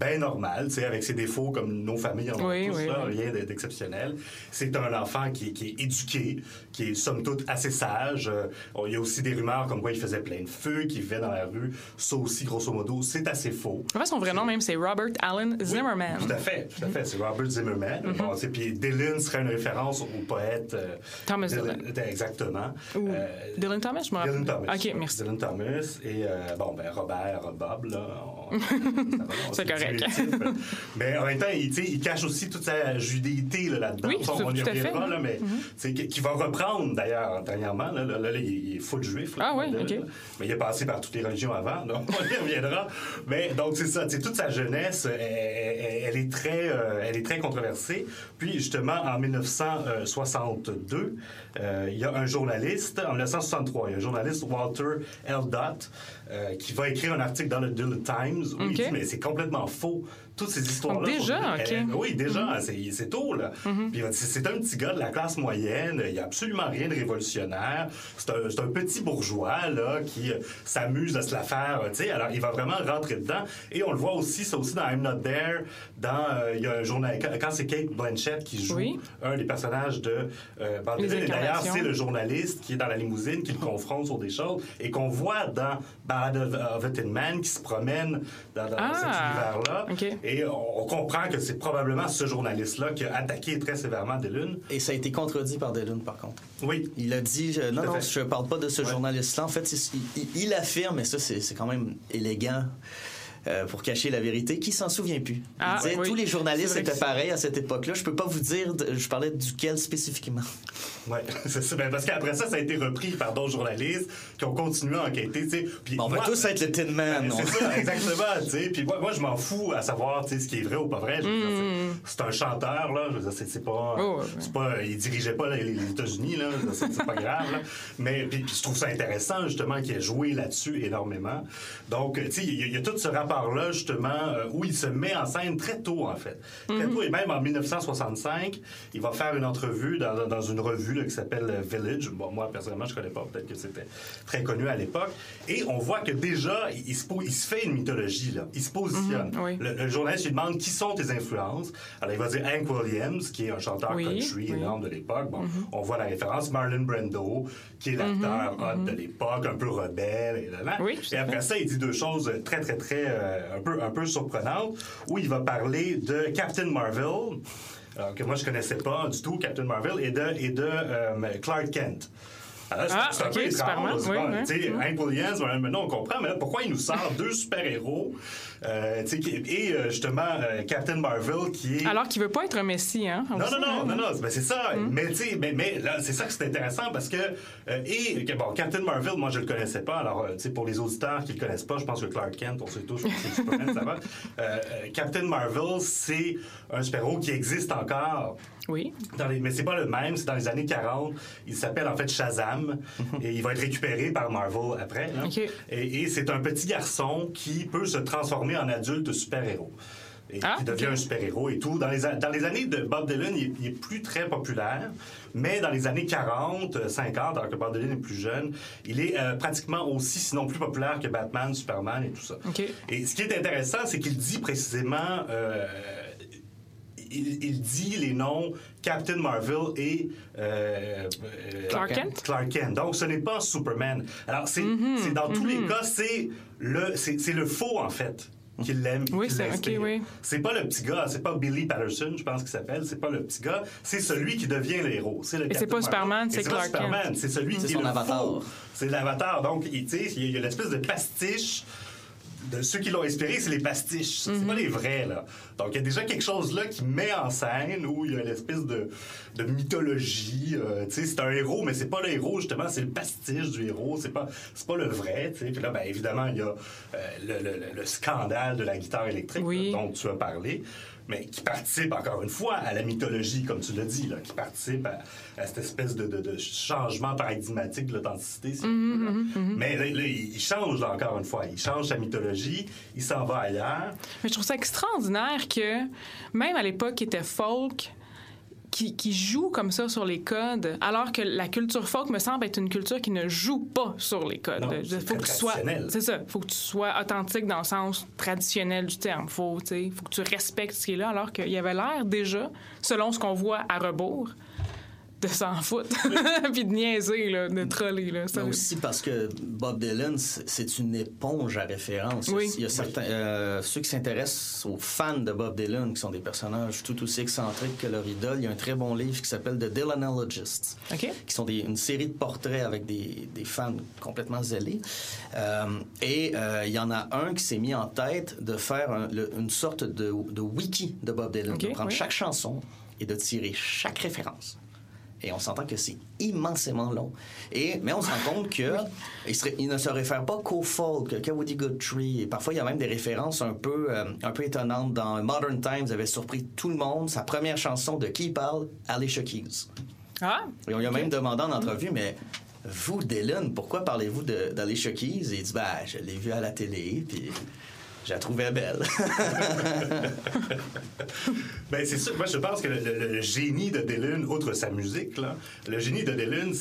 bien sais, avec ses défauts comme nos familles en ont Oui, tous, oui, là, oui. rien d'exceptionnel. C'est un enfant qui, est- qui est éduqué, qui est somme toute assez sage. Euh, il y a aussi des rumeurs comme quoi il faisait plein de feu, qu'il vivait dans la rue. Ça aussi, grosso modo, c'est assez faux. En fait, son vrai nom, même, c'est Robert Allen Zimmerman. Tout à fait, tout à fait. C'est Robert Zimmerman. Bon, c'est- puis Dylan serait une référence au poète euh, Thomas Dylan. Exactement. Ou Euh, Dylan Thomas, je me rappelle. Dylan Thomas. OK, merci. Dylan Thomas. Et euh, bon, ben Robert, Bob, là, C'est sait correct. Mais en même temps, il, il cache aussi toute sa judéité là, là-dedans. Oui, on, on y reviendra, là, mais tu sais, qui, va reprendre d'ailleurs dernièrement. Là, là, là, là, il, il est full juif. là, Ah oui, là, ok. là. Mais il est passé par toutes les religions avant, donc on y reviendra. Mais donc c'est ça, toute sa jeunesse, elle, elle- elle est très, euh, elle est très controversée. Puis justement, en 1962, euh, il y a un journaliste, en 1963, il y a un journaliste Walter L. Dott euh, qui va écrire un article dans le Daily Times où il Ok. dit mais c'est complètement faux. Toutes ces histoires-là. Déjà, ok. Euh, oui, déjà, c'est- c'est tôt, là. Puis va dire, c'est un petit gars de la classe moyenne, il n'y a absolument rien de révolutionnaire. C'est un, un petit bourgeois, là, qui euh, s'amuse à se la faire, tu sais. Alors, il va vraiment rentrer dedans. Et on le voit aussi, ça aussi dans I'm Not There, dans, euh, il y a un journal, quand, c'est Kate Blanchett qui joue Oui. un des personnages de euh. Et d'ailleurs, c'est le journaliste qui est dans la limousine, qui le confronte sur des choses, et qu'on voit dans Ballad of, of a Tin Man, qui se promène dans, dans Ah, cet univers-là. ok. Et on, on comprend que c'est probablement ce journaliste-là qui a attaqué très sévèrement Dylan. Et ça a été contredit par Dylan, par contre. Oui. Il a dit euh, non, non, je parle pas de ce Ouais. journaliste-là. En fait, il, il- il affirme, et ça, c'est quand même élégant. Euh, pour cacher la vérité, qui s'en souvient plus. Ah, disait oui. tous les journalistes étaient pareils à cette époque-là. Je peux pas vous dire, de- je parlais duquel spécifiquement. Ouais, c'est ça. Ben, parce qu'après ça, ça a été repris par d'autres journalistes qui ont continué à enquêter. tu sais. Puis Bon, on va moi- tous être le Tin Man. Ben, non? C'est ça, exactement. tu sais. Puis moi, moi, je m'en fous à savoir tu sais, ce qui est vrai ou pas vrai. Mm. c'est- un chanteur, là. Je veux dire, c'est pas, Oh, ouais, pas. Il dirigeait pas les, les États-Unis, là. C'est pas grave, là. Mais puis, puis je trouve ça intéressant, justement, qu'il ait joué là-dessus énormément. Donc, tu sais, il y, a- il y a tout ce rapport-là, justement, euh, où il se met en scène très tôt, en fait. Très tôt, et même en 1965, il va faire une entrevue dans, dans une revue là, qui s'appelle euh, Village. Bon, moi, personnellement, je connais pas. Peut-être que c'était très connu à l'époque. Et on voit que déjà, il, se, il se fait une mythologie, là. Il se positionne. Mhm, oui. le, le journaliste lui demande qui sont tes influences. Alors, il va dire Hank Williams, qui est un chanteur Oui, country oui. Mhm. énorme de l'époque. Bon, on voit la référence. Marlon Brando, qui est l'acteur hot de l'époque, un peu rebelle. Et, là, là. Et après ça, il dit deux choses très, très, très, euh, un, peu, un peu surprenantes, où il va parler de Captain Marvel, alors que moi, je connaissais pas du tout Captain Marvel, et de, et de euh, Clark Kent. C'est- Ah, c'est un peu. Superman, oui, oui. ouais, maintenant on comprend, mais là, pourquoi il nous sort deux super-héros, euh, et euh, justement euh, Captain Marvel qui est... Alors qu'il veut pas être un messie, hein? Non, aussi, non, non, hein? non, non, ben, c'est ça. Mais, sais, mais, mais là, c'est ça que c'est intéressant parce que, euh, et, bon, Captain Marvel, moi, je le connaissais pas. Alors, tu sais, pour les auditeurs qui le connaissent pas, je pense que Clark Kent, on sait tous, je pense que c'est Superman, ça va. Captain Marvel, c'est un super-héros qui existe encore. Oui. Dans les, mais c'est pas le même, c'est dans les années 40. Il s'appelle en fait Shazam et il va être récupéré par Marvel après. là. Ok. Et, et c'est un petit garçon qui peut se transformer en adulte super-héros. Et Ah, qui devient un super-héros et tout. Dans les, a- dans les années de Bob Dylan, il, il est plus très populaire, mais dans les années 40, euh, 50, alors que Bob Dylan est plus jeune, il est euh, pratiquement aussi, sinon plus populaire que Batman, Superman et tout ça. OK. Et ce qui est intéressant, c'est qu'il dit précisément. euh, il, il dit les noms Captain Marvel et euh, euh, Clark Kent? Clark Kent. Donc, ce n'est pas Superman. Alors, c'est Mhm, c'est dans tous les cas, c'est le, c'est c'est le faux, en fait, qui l'aime. Oui, qui c'est- l'inspire. ok, oui. C'est pas le petit gars, c'est pas Billy Patterson, je pense qu'il s'appelle, c'est pas le petit gars, c'est celui qui devient le héros. C'est le Et c'est pas. Superman, c'est pas Clark Superman, Kent. c'est celui C'est qui son est le avatar. C'est l'avatar. Donc, il tu sais, il y a l'espèce de pastiche de ceux qui l'ont inspiré, c'est les pastiches. C'est pas les vrais, là. Donc, il y a déjà quelque chose là qui met en scène où il y a l'espèce de, de mythologie. euh, tu sais, c'est un héros, mais c'est pas le héros, justement, c'est le pastiche du héros. C'est pas, pas le vrai, tu sais. Puis là, ben, évidemment, il y a euh, le, le- le- le scandale de la guitare électrique Oui. là, dont tu as parlé. Mais qui participe encore une fois à la mythologie, comme tu l'as dit, là, qui participe à, à cette espèce de, de- de changement paradigmatique de l'authenticité. Mhm, veut, là. Mais là, là, il change là, encore une fois. Il change sa mythologie, il s'en va ailleurs. Mais je trouve ça extraordinaire que, même à l'époque qui était folk, qui, qui joue comme ça sur les codes, alors que la culture folk me semble être une culture qui ne joue pas sur les codes. Non, faut très que tu sois, c'est ça, faut que tu sois authentique dans le sens traditionnel du terme. Faut, faut que tu respectes ce qui est là, alors qu'il y avait l'air déjà, selon ce qu'on voit à rebours, de s'en foutre, puis de niaiser, là, de troller. Là. Ça- Mais aussi parce que Bob Dylan, c'est une éponge à référence. Oui. Il y a certains, euh, ceux qui s'intéressent aux fans de Bob Dylan, qui sont des personnages tout aussi excentriques que leur idole, il y a un très bon livre qui s'appelle The Dylanologists, qui sont des- une série de portraits avec des, des fans complètement zélés. Euh, et euh, il y en a un qui s'est mis en tête de faire un- le- une sorte de, de wiki de Bob Dylan, OK, de prendre oui. chaque chanson et de tirer chaque référence. Et on s'entend que c'est immensément long. Et, mais on se rend compte que il, serait- il ne se réfère pas qu'au folk, qu'à Woody Guthrie. Et parfois, il y a même des références un peu, euh, un peu étonnantes. Dans Modern Times, avait surpris tout le monde. Sa première chanson de qui parle? Alicia Keys. Ah, Et on lui a même demandé en entrevue, mais vous, Dylan, pourquoi parlez-vous d'Alicia Keys? Et il dit, ben, je l'ai vue à la télé, puis je la trouvais belle. Ben, c'est sûr. Moi, je pense que le, le- le génie de Dylan, outre sa musique, là, le génie de Dylan,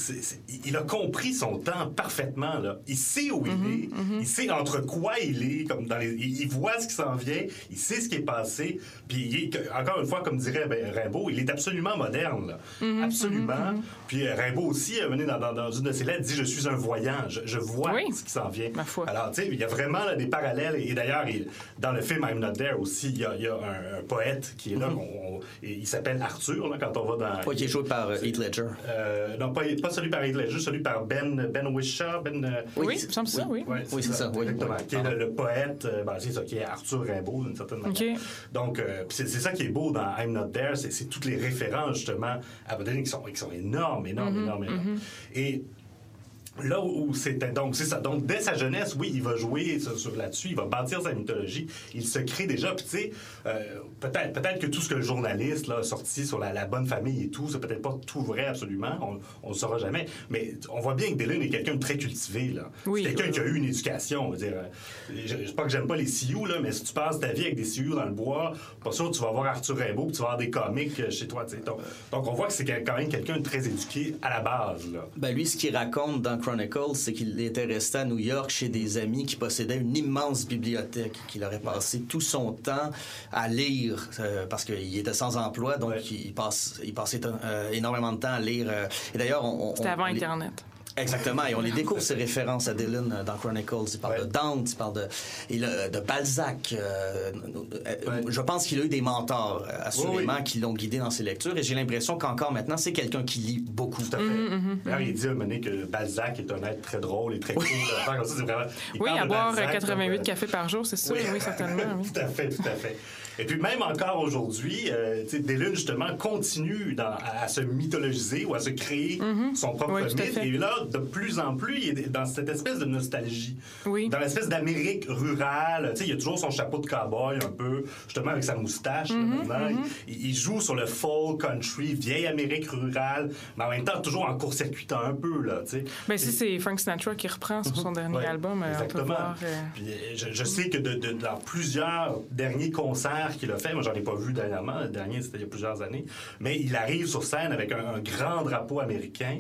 il a compris son temps parfaitement. Là. Il sait où il est, il sait entre quoi il est, comme dans les, il, il voit ce qui s'en vient, il sait ce qui est passé. Puis, il est, que- encore une fois, comme dirait ben, Rimbaud, il est absolument moderne. là. absolument. Puis, euh, Rimbaud aussi, venu dans, dans- dans une de ses lettres, dit Je suis un voyant, je, je vois Oui. ce qui s'en vient. Ma foi. Alors, tu sais, il y a vraiment là, des parallèles. Et d'ailleurs, il- dans le film I'm Not There aussi, il y a, il y a un, un poète qui est là. on- on- et il s'appelle Arthur, là, quand on va dans. Pas qui est joué par euh, Heath Ledger. Euh, non, pas, pas celui par Heath Ledger, celui par Ben, ben Wishaw. Ben, euh, oui, il me semble ça, oui. Ouais, Oui, c'est ça, oui, exactement. oui. Qui est le, le poète, ben, c'est ça, qui est Arthur Rimbaud, d'une certaine manière. OK. Donc, euh, c'est ça qui est beau dans I'm Not There, c'est toutes les références, justement, à Bodeline qui sont, qui sont énormes, énormes, Mm-hmm, énormes, énormes. Et là où c'était donc c'est ça. Donc dès sa jeunesse oui il va jouer sur, sur là-dessus il va bâtir sa mythologie il se crée déjà. Puis tu sais euh, peut-être peut-être que tout ce que le journaliste là a sorti sur la, la bonne famille et tout c'est peut-être pas tout vrai absolument on, on le saura jamais. Mais on voit bien que Dylan est quelqu'un de très cultivé là. Oui. c'est quelqu'un qui a eu une éducation on va dire euh, je, je sais pas que j'aime pas les Sioux là mais si tu passes ta vie avec des Sioux dans le bois pas sûr que tu vas voir Arthur Rimbaud puis tu vas avoir des comics euh, chez toi tu sais. Donc, donc on voit que c'est quand même quelqu'un de très éduqué à la base là. Ben lui, ce qu'il raconte dans Chronicles, c'est qu'il était resté à New York chez des amis qui possédaient une immense bibliothèque, qu'il aurait passé tout son temps à lire euh, parce qu'il était sans emploi, donc Ouais. il, passe, il passait euh, énormément de temps à lire. euh, et d'ailleurs, on, on- C'était avant on les- Internet. Exactement, et on les découvre ces références à Dylan euh, dans Chronicles. Il parle Ouais. de Dante, il parle de, le- de Balzac. euh, euh, Je pense qu'il a eu des mentors, euh, assurément, Oui, qui l'ont guidé dans ses lectures, et j'ai l'impression qu'encore maintenant, c'est quelqu'un qui lit beaucoup. Tout à fait. D'ailleurs, il dit à un moment donné que Balzac est un être très drôle et très cool. Vraiment- il Oui, parle à de boire Balzac 88 comme, euh, cafés par jour, c'est ça, oui, certainement. oui. tout à fait, tout à fait. Et puis même encore aujourd'hui, euh, justement continue dans- à, à se mythologiser ou à se créer son propre Oui, mythe. Et là, de plus en plus, il est dans cette espèce de nostalgie. Oui. Dans l'espèce d'Amérique rurale. Il a toujours son chapeau de cowboy un peu, justement avec sa moustache. là, Mm-hmm, maintenant. il, il joue sur le folk country, vieille Amérique rurale, mais en même temps toujours en court-circuitant un peu là. Ben, si c'est Frank Sinatra qui reprend sur son dernier Ouais, album, euh, exactement. voir. euh, Puis, euh, je, je sais que de, de- dans plusieurs derniers concerts qu'il a fait, moi j'en ai pas vu dernièrement, le dernier c'était il y a plusieurs années, mais il arrive sur scène avec un, un grand drapeau américain.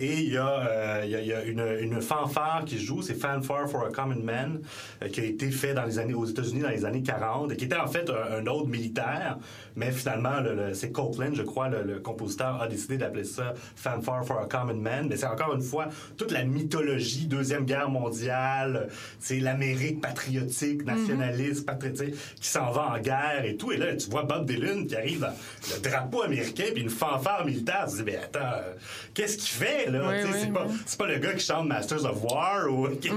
Et il y a, euh, il y a- il y a une, une fanfare qui joue, c'est Fanfare for a Common Man, euh, qui a été fait dans les années, aux États-Unis dans les années 40, et qui était en fait un, un autre militaire, mais finalement, le- le- c'est Copeland, je crois, le, le compositeur, a décidé d'appeler ça Fanfare for a Common Man. Mais c'est encore une fois toute la mythologie, Deuxième Guerre mondiale, c'est l'Amérique patriotique, nationaliste, patriotique, qui s'en va en guerre et tout. Et là, tu vois Bob Dylan qui arrive dans le drapeau américain, puis une fanfare militaire. Tu te dis, mais attends, euh, qu'est-ce qu'il fait, là? Oui, oui, c'est pas, c'est pas le gars qui chante Masters of War ou qui, qui-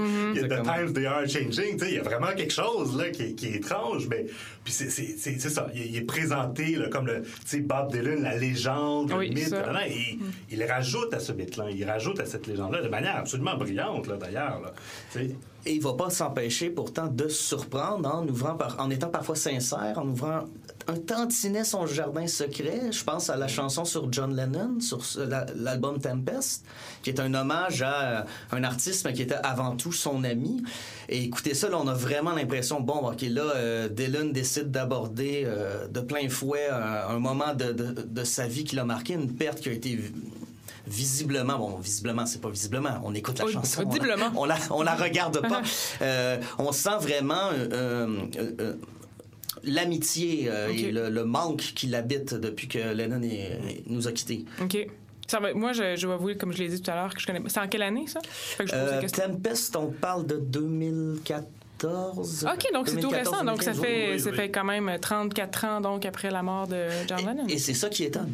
The. Times They Are Changing. Il y a vraiment quelque chose là, qui, est- qui est étrange, mais puis c'est, c'est, c'est, c'est ça. Il, est- il est présenté là, comme le, tu sais, Bob Dylan, la légende, Oui, le mythe. ça. nanana, et il rajoute à ce mythe-là, il rajoute à cette légende-là de manière absolument brillante, là, d'ailleurs. Là. Et il va pas s'empêcher pourtant de se surprendre en ouvrant par- en étant parfois sincère, en ouvrant un tantinet son jardin secret. Je pense à la chanson sur John Lennon, sur l'album Tempest, qui est un hommage à euh, un artiste mais qui était avant tout son ami. Et écoutez ça, là, on a vraiment l'impression, bon, ok, là, euh, Dylan décide d'aborder euh, de plein fouet un, un moment de, de- de sa vie qui l'a marqué, une perte qui a été visiblement, bon, visiblement, c'est pas visiblement, on écoute la chanson. on la- on la, on la regarde pas. Euh, on sent vraiment euh, euh, euh, l'amitié euh, et le, le manque qui l'habite depuis que Lennon est- nous a quittés. OK. Ça va- moi, je, je vais avouer, comme je l'ai dit tout à l'heure, que je connais. C'est en quelle année, ça? Fait que je Euh. Tempest, on parle de 2014. OK, donc c'est tout 2014, récent. Donc ça 2015, fait, oui, ça fait quand même 34 ans donc après la mort de John Lennon. Et, et c'est ça qui étonne,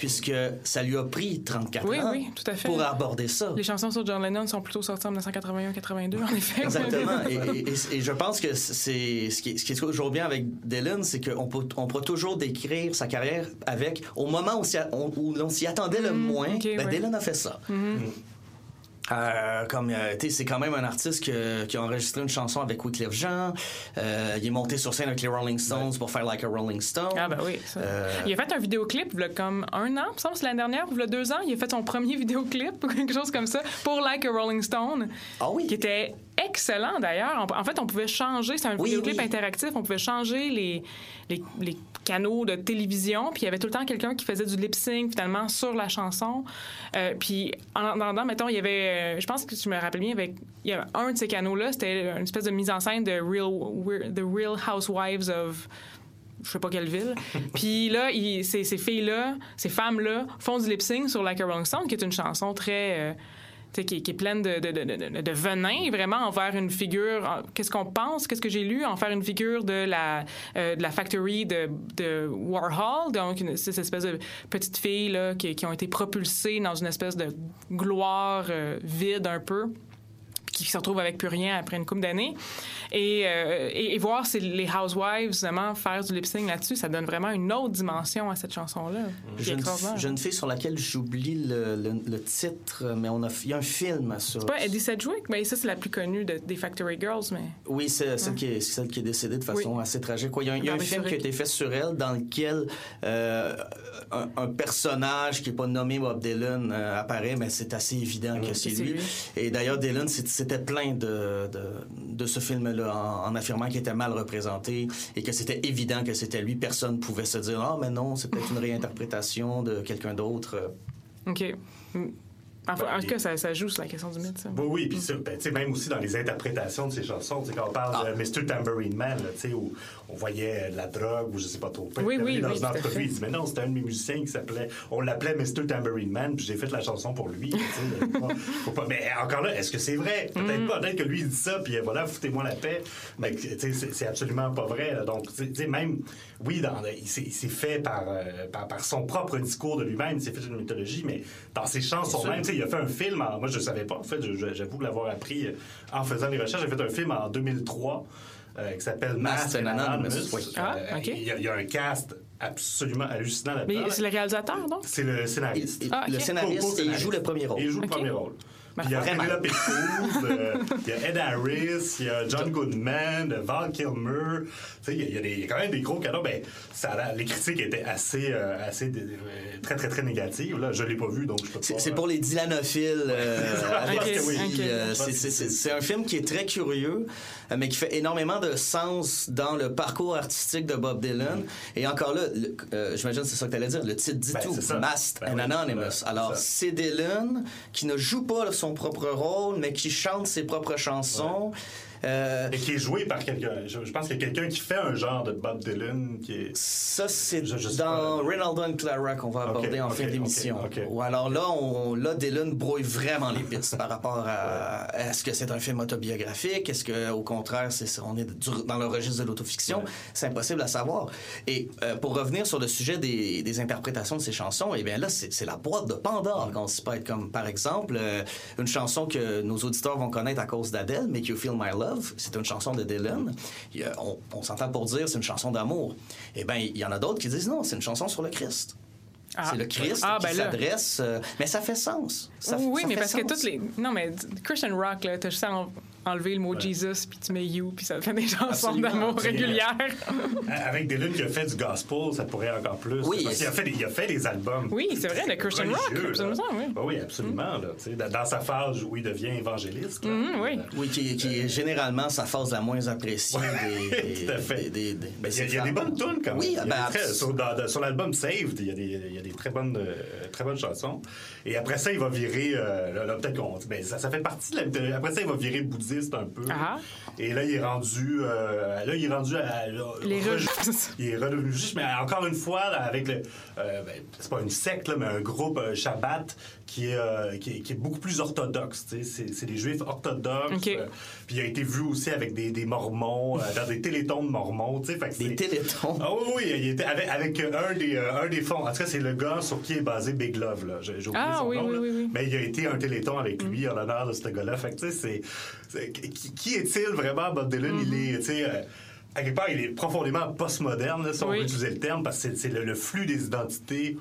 puisque ça lui a pris 34 Oui, ans oui, tout à fait. pour aborder ça. Les chansons sur John Lennon sont plutôt sorties en 1981-82, en effet. Exactement. Et, et- et- et je pense que c'est ce qui, est- ce qui est toujours bien avec Dylan, c'est qu'on peut, on pourra toujours décrire sa carrière avec, au moment où, on, s'y attendait le moins, Mm, ok, ben, ouais. Dylan a fait ça. Euh, comme euh, tu sais, c'est quand même un artiste que- qui a enregistré une chanson avec Wyclef Jean. Euh, il est monté sur scène avec les Rolling Stones pour faire Like a Rolling Stone. Ah ben oui. ça. Il a fait un vidéoclip a comme un an, me semble, l'année dernière, ou il y a deux ans. Il a fait son premier vidéoclip ou quelque chose comme ça pour Like a Rolling Stone. Ah oui. Qui était excellent d'ailleurs. En en fait, on pouvait changer, c'est un Oui, vidéoclip oui. interactif, on pouvait changer les, les, les canaux de télévision, puis il y avait tout le temps quelqu'un qui faisait du lip sync finalement sur la chanson. Euh, puis en attendant, mettons, il y avait, euh, je pense que tu me rappelles bien, avec, il y avait un de ces canaux-là, c'était une espèce de mise en scène de Real, The Real Housewives of je sais pas quelle ville. Puis là, il- ces, ces filles-là, ces femmes-là font du lip sync sur Like a Rolling Stone, qui est une chanson très. euh, qui, est pleine de, de, de, de- venin, vraiment, envers une figure. Qu'est-ce qu'on pense? Qu'est-ce que j'ai lu? En faire une figure de la, euh, de la factory de, Warhol. Donc, une, cette espèce de petites filles là, qui, qui ont été propulsées dans une espèce de gloire euh, vide un peu qui se retrouvent avec plus rien après une couple d'années. Et, euh, et, et voir les Housewives, vraiment, faire du lip-sync là-dessus, ça donne vraiment une autre dimension à cette chanson-là. Jeune, jeune fille sur laquelle j'oublie le, le- le titre, mais on a, il y a un film sur. C'est pas Eddie Sedgwick, mais ça, c'est la plus connue de- des Factory Girls, mais... Oui, c'est celle, qui est, celle qui est décédée de façon Oui. assez tragique. Il y a, un- il y a un film qui a été fait sur elle dans lequel euh, un, un personnage qui n'est pas nommé Bob Dylan euh, apparaît, mais c'est assez évident que c'est lui. lui. Et d'ailleurs, Dylan c'est- c'était plein de, de, ce film-là en, affirmant qu'il était mal représenté et que c'était évident que c'était lui. Personne ne pouvait se dire « Ah, mais non, c'est peut-être une réinterprétation de quelqu'un d'autre. OK. Mm. Enfin, Ben, en tout cas, ça, ça joue sur la question du mythe, ça. Oui, oui, puis ça, ben, tu sais, même aussi dans les interprétations de ces chansons, tu sais, quand on parle de Mr. Tambourine Man, là, tu sais, où on voyait de la drogue ou je sais pas trop. Oui, oui, dans oui, une entrevue, il dit, mais non, c'était un de mes musiciens qui s'appelait, on l'appelait Mr. Tambourine Man, puis j'ai fait la chanson pour lui. faut pas- mais encore là, est-ce que c'est vrai? Peut-être Mm. pas. Peut-être que lui, il dit ça, puis voilà, foutez-moi la paix. Mais c'est absolument pas vrai. là. Donc, tu sais, même, oui, dans, il s'est il s'est fait par, euh, par, par son propre discours de lui-même, il s'est fait une mythologie, mais dans ses chansons même, tu sais, il a fait un film, en- moi je savais pas, en fait, j'avoue l'avoir appris euh, en faisant les recherches. J'ai fait un film en 2003 euh, qui s'appelle Masked and Anonymous. oui. Ah, Euh, ok. il, y a, il y a un cast absolument hallucinant Mais là-dedans. c'est le réalisateur, donc? C'est le scénariste. il- Ah. Le scénariste, il joue le premier rôle. Il joue le premier rôle. Ben, Puis il y a. Penelope Cruz, euh, il y a Ed Harris, il y a John Goodman, Val Kilmer. Tu sais, il y a- il y, quand même des gros canons. Ben, ça les critiques étaient assez, euh, assez euh, très, très, très négatives. Là, je l'ai pas vu, donc je peux pas... C'est pour les dylanophiles. euh, euh, c'est- un film qui est très curieux, euh, mais qui fait énormément de sens dans le parcours artistique de Bob Dylan. Et encore là, euh, j'imagine que c'est ça que tu allais dire, le titre dit Ben, tout. Masked Ben and oui, Anonymous. Alors, c'est Dylan qui ne joue pas son propre rôle, mais qui chante ses propres chansons. Euh, Et qui est joué par quelqu'un. Je, je pense qu'il y a quelqu'un qui fait un genre de Bob Dylan qui est. Ça, c'est dans pas. Ronaldo and Clara qu'on va aborder en fin d'émission. Ou alors là, on, là, Dylan brouille vraiment les pistes par rapport à est-ce que c'est un film autobiographique, est-ce que au contraire, c'est, on est du- dans le registre de l'autofiction? C'est impossible à savoir. Et euh, pour revenir sur le sujet des, des interprétations de ces chansons, eh bien là, c'est, la boîte de Pandore qu'on s'y pète. Comme par exemple, euh, une chanson que nos auditeurs vont connaître à cause d'Adèle, Make You Feel My Love. C'est une chanson de Dylan. Il on, on s'entend pour dire c'est une chanson d'amour. Eh bien, il y en a d'autres qui disent non, c'est une chanson sur le Christ. Ah. C'est le Christ Ah, qui ben s'adresse. euh, mais ça fait sens. Ça, oui, ça mais fait parce que toutes les. Non, mais Christian Rock, là, t'as juste en- enlever le mot Jesus, puis tu mets You, puis ça fait des chansons Absolument. d'amour régulières. Avec Dylan qui a fait du gospel, ça pourrait encore plus. Oui, Parce qu'il a fait, des- il a fait des albums. Oui, c'est vrai, le Christian Rock, absolument, oui. Ah oui, absolument. là, tu sais, dans, sa phase où il devient évangéliste. là. Mhm, oui. Oui, qui, qui est généralement sa phase la moins appréciée des, Tout à fait. des- des- des- ben, Il y a, c'est il y a des bonnes tunes quand même. Oui, Il ben, des très- sur, dans- dans- sur l'album Saved, il y a des, il y a des très, bonnes, euh, très bonnes chansons. Et après ça, il va virer. euh, là, là, peut-être qu'on. Ben, ça, ça fait partie de la. Après ça, il va virer bouddhiste. Un peu. Ah. Et là, il est rendu, euh, là, il est rendu à, Les re- il est redevenu juste, mais encore une fois, là, avec le, euh, ben, c'est pas une secte, là, mais un groupe euh, Shabbat qui est, euh, qui est, qui est beaucoup plus orthodoxe. tu sais. C'est, c'est des juifs orthodoxes. Euh, puis il a été vu aussi avec des, des mormons, euh, dans des télétons de mormons. tu sais. Fait que Des c'est- télétons? Ah oui, oui, il était avec, avec un, des, euh, un des fonds. En tout cas, c'est le gars sur qui est basé Big Love. Là. J'ai, j'ai oublié Ah, son oui, nom, oui, là. oui, oui. Mais il a été un téléthon avec lui en l'honneur de ce gars-là. Fait que, tu sais, c'est, c'est- qui, qui est-il vraiment, Bob Dylan? Mm-hmm. Il est, tu sais... euh, à quelque part, il est profondément postmoderne, là, si on veut utiliser le terme, parce que c'est, c'est le, le flux des identités.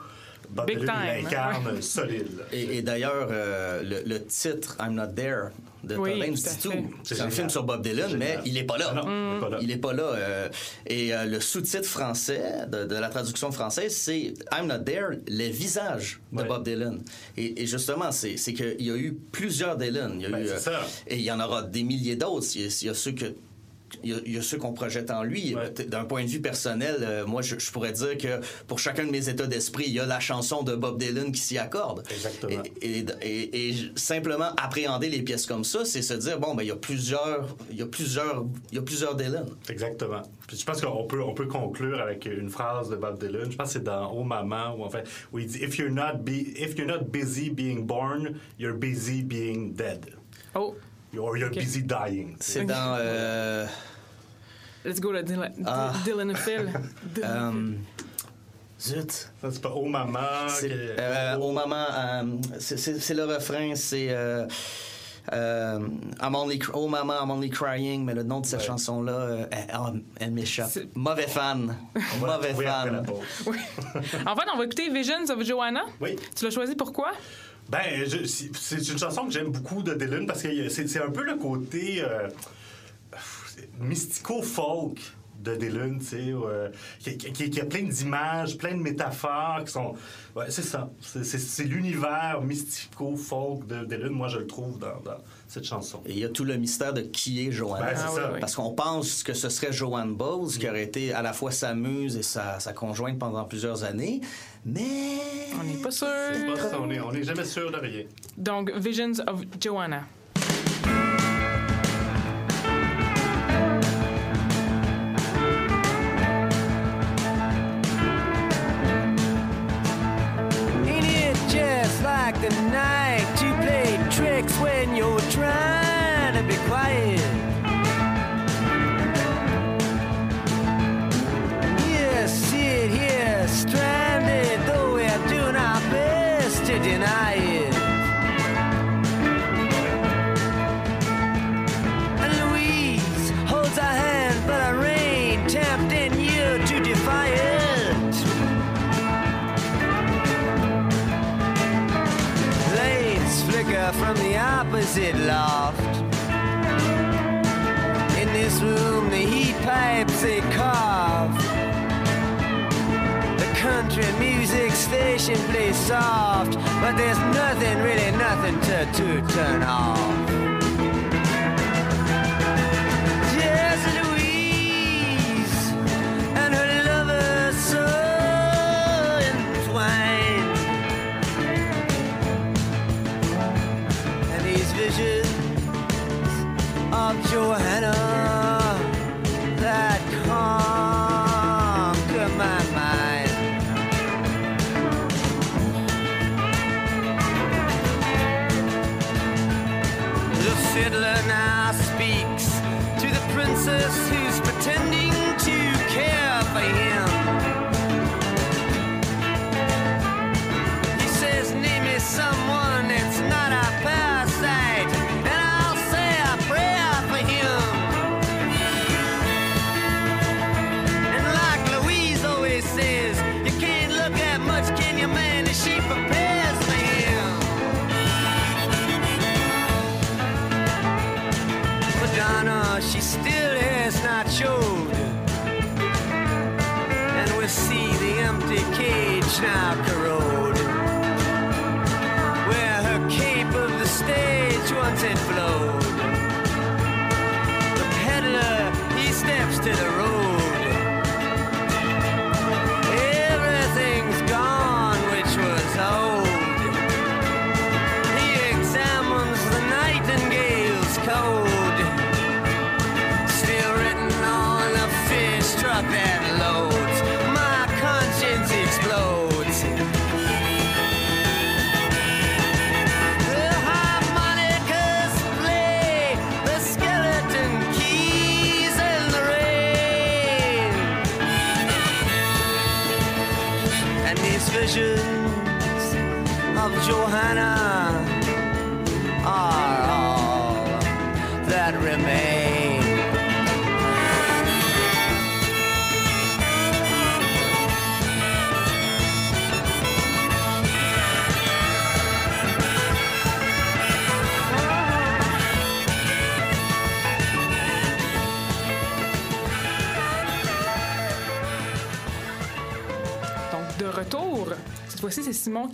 Bob Big Dylan, time, l'incarne hein, ouais. solide. Et, et d'ailleurs, euh, le, le titre I'm Not There de Oui, fait. C'est un film sur Bob Dylan, mais il est pas là. Non, il est pas là. Il est pas là. euh, et euh, le sous-titre français de, de la traduction française, c'est I'm Not There, les visages de. Bob Dylan. Et, et justement, c'est qu'il y a eu plusieurs Dylan. Il y a Ben, eu, c'est euh, ça. Et il y en aura des milliers d'autres. Il y a- il y a ceux que il y, a, il y a ceux qu'on projette en lui. Ouais. D'un point de vue personnel, euh, moi, je, je pourrais dire que pour chacun de mes états d'esprit, il y a la chanson de Bob Dylan qui s'y accorde. Exactement. Et, et- et- et j- simplement appréhender les pièces comme ça, c'est se dire bon, ben il y a plusieurs, il y a plusieurs, il y a plusieurs Dylan. Exactement. Puis je pense qu'on peut, on peut conclure avec une phrase de Bob Dylan. Je pense que c'est dans Oh Maman où en fait où il dit If you're not be, if you're not busy being born, you're busy being dead. Oh, Or you're Ok. busy dying. C'est dans euh, let's go, le Dylan, Ah. Dylan Phil. euh, zut. Ça, c'est pas Oh Maman. C'est, euh, au moment, euh, c'est, c'est- c'est le refrain, c'est euh, euh, I'm only, cr- oh maman, I'm only crying, mais le nom de cette Ouais. chanson-là, euh, elle, elle m'échappe. C'est- Mauvais fan, mauvais fan. Oui. En fait, on va écouter Visions of Joanna. Oui. Tu l'as choisi pourquoi? Ben, c'est une chanson que j'aime beaucoup de Dylan parce que c'est un peu le côté euh, mystico-folk de Dylan, tu sais, euh, qui, a plein d'images, plein de métaphores qui sont... Ouais, c'est ça. C'est- l'univers mystico-folk de Dylan, moi, je le trouve dans cette chanson. Et il y a tout le mystère de qui est Joanna. Ben, Ah, ça. oui, oui. Parce qu'on pense que ce serait Joanne Bowles, qui aurait été à la fois sa muse et sa, sa conjointe pendant plusieurs années, mais... On n'est pas sûr. C'est pas ça, on n'est on est jamais sûr de rien. Donc, Visions of Joanna. Opposite loft. In this room, the heat pipes they cough. The country music station plays soft, but there's nothing, really nothing to, to turn off. out your hand.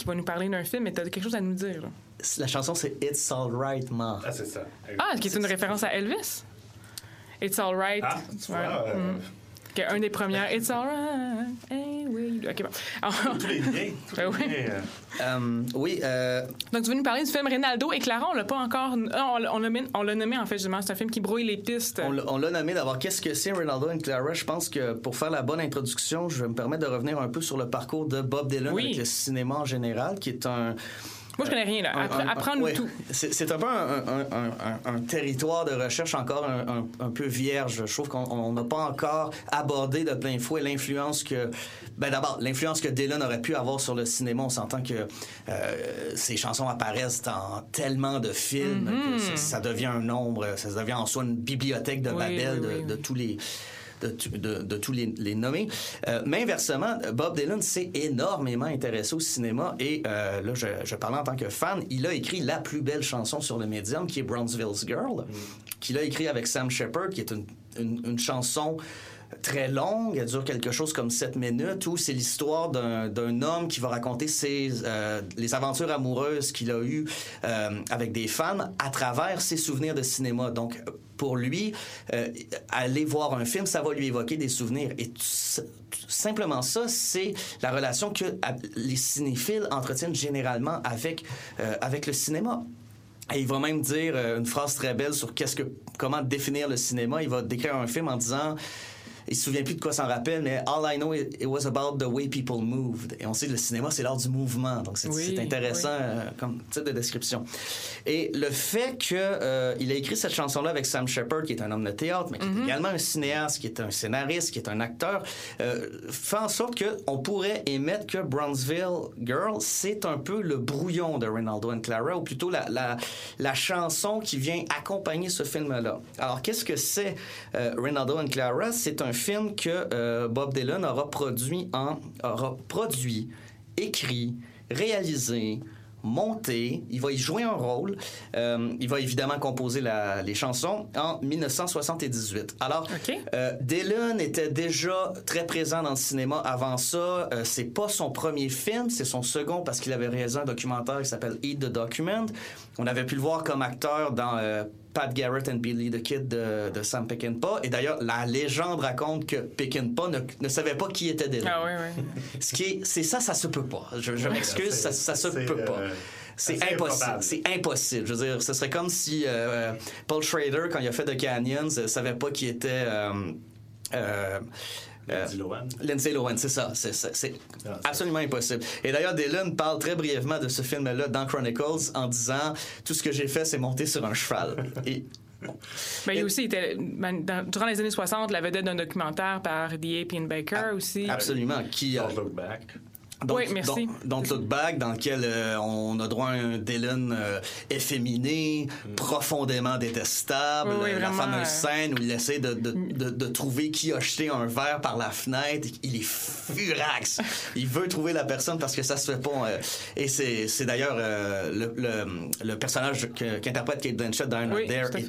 Qui va nous parler d'un film, mais t'as quelque chose à nous dire. là. La chanson, c'est It's Alright, Ma. Ah, c'est ça. Ah, qui est une référence à Elvis? It's alright. Ah, tu vois, euh, Mm. Ok, un des premières. It's alright. Ok, bon. Alors, tous les liens. Tous les oui. liens, euh, Euh, oui, euh, Donc, tu veux nous parler du film Rinaldo et Clara? On l'a pas encore. On l'a- on nommé, en fait, justement. C'est un film qui brouille les pistes. on l'a- nommé d'abord. Qu'est-ce que c'est Ronaldo and Clara? Je pense que pour faire la bonne introduction, je vais me permettre de revenir un peu sur le parcours de Bob Dylan Oui. avec le cinéma en général, qui est un, Moi, je connais rien, là. Apprends-nous ouais. tout. C'est un peu un, un- un- un- un territoire de recherche encore un, peu vierge. Je trouve qu'on on n'a pas encore abordé de plein fouet l'influence que... Ben d'abord, l'influence que Dylan aurait pu avoir sur le cinéma. On s'entend que euh, ses chansons apparaissent dans tellement de films que ça, ça devient un nombre, ça devient en soi une bibliothèque de Oui, Babel oui, de, oui, de oui. tous les de, tu- de- de tous les, les nommés. Euh, mais inversement, Bob Dylan s'est énormément intéressé au cinéma et euh, là, je, je parlais en tant que fan, il a écrit la plus belle chanson sur le médium qui est Brownsville's Girl, qu'il a écrit avec Sam Shepard, qui est une, une- une chanson très longue, elle dure quelque chose comme 7 minutes, où c'est l'histoire d'un homme qui va raconter ses, euh, les aventures amoureuses qu'il a eues euh, avec des femmes à travers ses souvenirs de cinéma. Donc, pour lui, euh, aller voir un film, ça va lui évoquer des souvenirs. Et simplement ça, c'est la relation que les cinéphiles entretiennent généralement avec, avec le cinéma. Et il va même dire une phrase très belle sur que, comment définir le cinéma. Il va décrire un film en disant il se souvient plus de quoi s'en rappelle, mais all I know it, it was about the way people moved. Et on sait que le cinéma c'est l'art du mouvement, donc c'est Oui, intéressant oui. euh, comme type de description. Et le fait que euh, il a écrit cette chanson-là avec Sam Shepard, qui est un homme de théâtre, mais qui Mm-hmm. est également un cinéaste, qui est un scénariste, qui est un acteur, euh, fait en sorte que on pourrait émettre que Brownsville Girl, c'est un peu le brouillon de Ronaldo and Clara, ou plutôt la, la, la chanson qui vient accompagner ce film-là. Alors, qu'est-ce que c'est euh, Ronaldo and Clara? C'est un film que euh, Bob Dylan aura produit en aura produit, écrit, réalisé, monté, il va y jouer un rôle. Euh, il va évidemment composer la- les chansons en 1978. Alors, euh, Dylan était déjà très présent dans le cinéma avant ça. Euh, c'est pas son premier film, c'est son second parce qu'il avait réalisé un documentaire qui s'appelle Eat the Document. On avait pu le voir comme acteur dans Pat Garrett and Billy the Kid de, de Sam Peckinpah. Et d'ailleurs, la légende raconte que Peckinpah ne, ne savait pas qui était Dylan. Ah, oui, oui. Ce qui est, c'est ça, ça se peut pas. Je, je m'excuse, ça, ça se peut pas. euh, C'est impossible. C'est impossible. Je veux dire, ce serait comme si euh, Paul Schrader, quand il a fait The Canyons, ne savait pas qui était. euh, euh, euh, Lindsay Lohan. Lindsay Lohan, c'est ça. C'est, Ah, c'est- absolument impossible. Et d'ailleurs, Dylan parle très brièvement de ce film-là dans Chronicles en disant Tout ce que j'ai fait, c'est monter sur un cheval. Et Ben, il aussi était, ben, dans- durant les années 60, la vedette d'un documentaire par The Appian Baker aussi. absolument. Qui, euh, Don't look back. Don't, Oui, merci. Look Back, dans lequel euh, on a droit à un Dylan euh, efféminé, profondément détestable. Oui, oui, la vraiment, fameuse euh, scène où il essaie de, de, de, de trouver qui a jeté un verre par la fenêtre. Il est furax. il veut trouver la personne parce que ça se fait pas. euh, et c'est c'est d'ailleurs euh, le, le, le personnage que- qu'interprète Kate Blanchett dans There est-.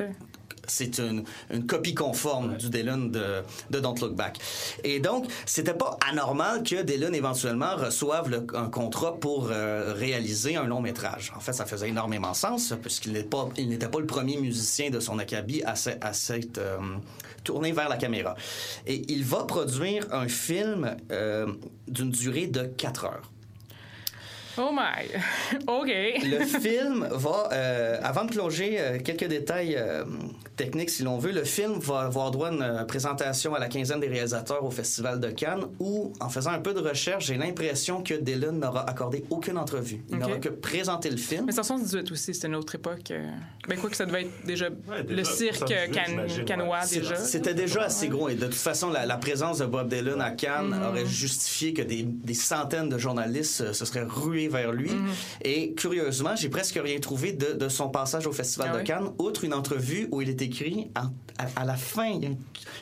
c'est une, une copie conforme du Dylan de, de Don't Look Back. Et donc, c'était pas anormal que Dylan éventuellement reçoive le- un contrat pour euh, réaliser un long métrage. En fait, ça faisait énormément sens puisqu'il n'est pas, il n'était pas le premier musicien de son acabit à, se- à s'être euh, tourné vers la caméra. Et il va produire un film euh, d'une durée de 4 heures. Oh my! OK. Le film va, euh, avant de plonger euh, quelques détails euh, techniques si l'on veut, le film va avoir droit à une présentation à la quinzaine des réalisateurs au Festival de Cannes où, en faisant un peu de recherche, j'ai l'impression que Dylan n'aura accordé aucune entrevue. Il n'aura que présenté le film. Mais 1978 aussi, c'était une autre époque. euh, Ben, quoi que ça devait être déjà, Ouais, le déjà, cirque 78, can- j'imagine, canois ouais. déjà. C'était déjà assez gros et de toute façon, la, la présence de Bob Dylan à Cannes aurait justifié que des, des centaines de journalistes euh, se seraient rués vers lui. Et curieusement, j'ai presque rien trouvé de, de son passage au Festival Ah de? Cannes, outre une entrevue où il est écrit à, à la fin. a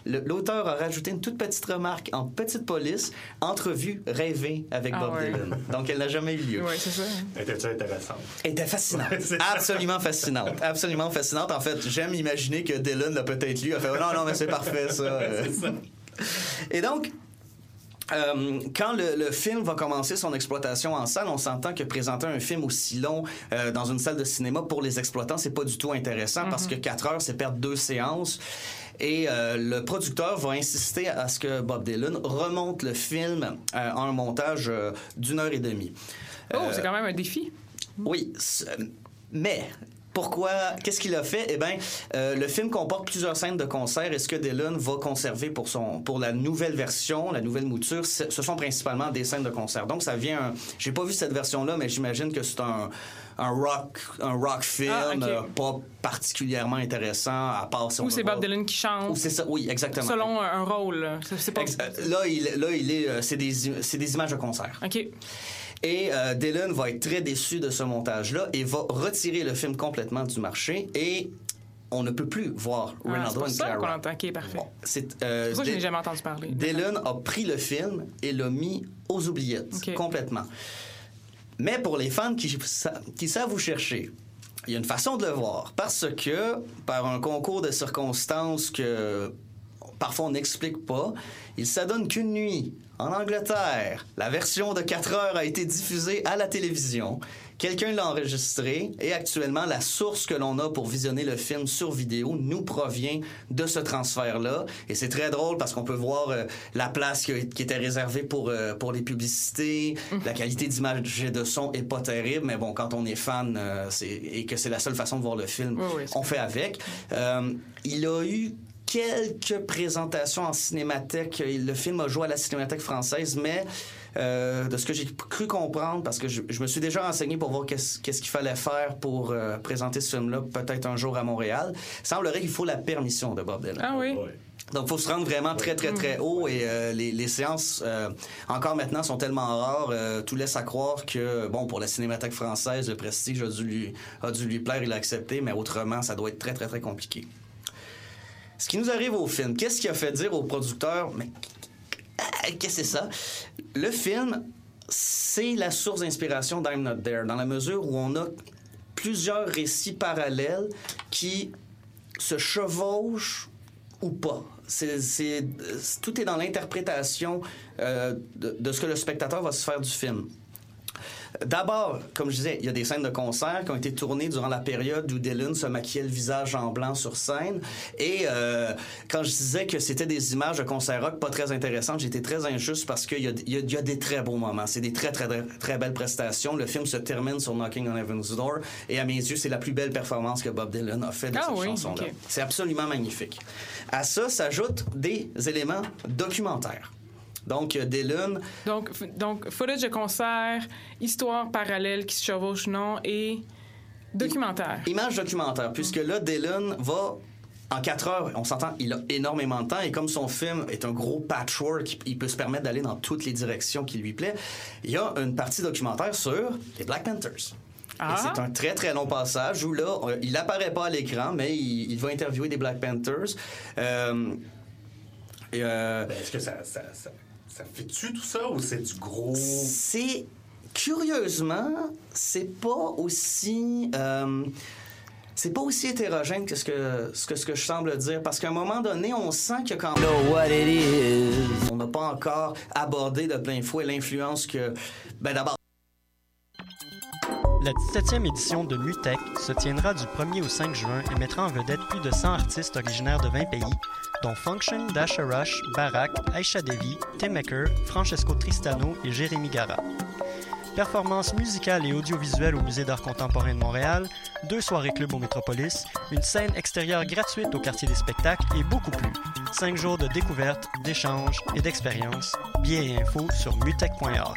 L'auteur a rajouté une toute petite remarque en petite police, entrevue rêvée avec Ah Bob ouais. Dylan. Donc elle n'a jamais eu lieu. Oui, c'est ça. Elle était fascinante. C'est ça. Absolument fascinante. Absolument fascinante. En fait, j'aime imaginer que Dylan l'a peut-être lu. Elle fait, oh, non, non, mais c'est parfait, ça. Euh, Et donc, euh, quand le, le film va commencer son exploitation en salle, on s'entend que présenter un film aussi long euh, dans une salle de cinéma pour les exploitants, c'est pas du tout intéressant parce que 4 heures, c'est perdre deux séances. Et euh, le producteur va insister à ce que Bob Dylan remonte le film en un montage d'une heure et demie. Oh, c'est quand même un défi. oui, mais pourquoi Qu'est-ce qu'il a fait? Eh bien, euh, le film comporte plusieurs scènes de concert et ce que Dylan va conserver pour son pour la nouvelle version, la nouvelle mouture, ce sont principalement des scènes de concert. Donc ça vient. un- J'ai pas vu cette version-là, mais j'imagine que c'est un un rock un rock film Ah, ok. euh, pas particulièrement intéressant à part si Ou c'est Bob Dylan qui chante. Ou c'est ça, oui, exactement. Selon un rôle. là. C'est c'est pas. Ex- Là, il, là, il est, euh, c'est des, c'est des images de concert. OK. Et euh, Dylan va être très déçu de ce montage-là et va retirer le film complètement du marché et on ne peut plus voir Ah, Ronaldo c'est ça qu'on Clara. l'entend. OK, parfait. Bon, c'est euh, C'est pour ça que je n'ai jamais entendu parler. Dylan a pris le film et l'a mis aux oubliettes complètement. Mais pour les fans qui, qui savent vous chercher, il y a une façon de le voir parce que par un concours de circonstances que parfois on n'explique pas, il s'adonne qu'une nuit en Angleterre, la version de 4 heures a été diffusée à la télévision. Quelqu'un l'a enregistré et actuellement la source que l'on a pour visionner le film sur vidéo nous provient de ce transfert-là. Et c'est très drôle parce qu'on peut voir euh, la place qui, était réservée pour, euh, pour les publicités. La qualité d'image et de son est pas terrible, mais bon, quand on est fan euh, et que c'est la seule façon de voir le film, Oui, oui, c'est on fait avec. Il a eu quelques présentations en cinémathèque. Le film a joué à la cinémathèque française, mais euh, de ce que j'ai cru comprendre, parce que je, je me suis déjà renseigné pour voir qu'est-ce qu'il fallait faire pour euh, présenter ce film-là peut-être un jour à Montréal, semblerait qu'il faut la permission de Bob Dylan. Ah oui? Donc, il faut se rendre vraiment très, très, très haut et euh, les, les séances, euh, encore maintenant, sont tellement rares. euh, tout laisse à croire que, bon, pour la Cinémathèque française, le prestige a dû lui, a dû lui plaire, il a accepté, mais autrement, ça doit être très, très, très compliqué. Ce qui nous arrive au film, qu'est-ce qui a fait dire au producteur, mais qu'est-ce que c'est ça? Le film, c'est la source d'inspiration d'I'm Not There, dans la mesure où on a plusieurs récits parallèles qui se chevauchent ou pas. Tout est dans l'interprétation euh, de ce que le spectateur va se faire du film. D'abord, comme je disais, il y a des scènes de concert qui ont été tournées durant la période où Dylan se maquillait le visage en blanc sur scène. Et euh, quand je disais que c'était des images de concert rock pas très intéressantes, j'étais très injuste parce qu'il y y a- il y a des très beaux moments. C'est des très, très, très, très belles prestations. Le film se termine sur Knocking on Heaven's Door. Et à mes yeux, c'est la plus belle performance que Bob Dylan a fait de Ah cette oui, chanson-là. C'est absolument magnifique. À ça s'ajoutent des éléments documentaires. Donc, euh, Dylan Donc, donc, footage de concert, histoire parallèle qui se chevauche, non, et documentaire. Image documentaire, puisque là, Dylan va. En 4 heures, on s'entend, il a énormément de temps et comme son film est un gros patchwork, il- peut se permettre d'aller dans toutes les directions qui lui plaît. Il y a une partie documentaire sur les Black Panthers. Ah. C'est un très très long passage où là, euh, il apparaît pas à l'écran, mais il, il va interviewer des Black Panthers. Euh, euh, Ben, Est-ce que ça, ça, ça, ça fait-tu tout ça ou c'est du gros? c'est curieusement, c'est pas aussi euh, c'est pas aussi hétérogène que ce que ce que, ce que je semble dire parce qu'à un moment donné, on sent qu'il y a quand what it is. on n'a pas encore abordé de plein fouet l'influence que ben d'abord La 17e édition de MUTEC se tiendra du 1er au 5 juin et mettra en vedette plus de 100 artistes originaires de 20 pays, dont Function, Dasha Rush, Barak, Aisha Devi, Tim Francesco Tristano et Jérémy Gara. Performances musicales et audiovisuelles au Musée d'art contemporain de Montréal, deux soirées club au Métropolis, une scène extérieure gratuite au quartier des spectacles et beaucoup plus. Cinq jours de découverte, d'échanges et d'expériences. Billets et infos sur mutec.org.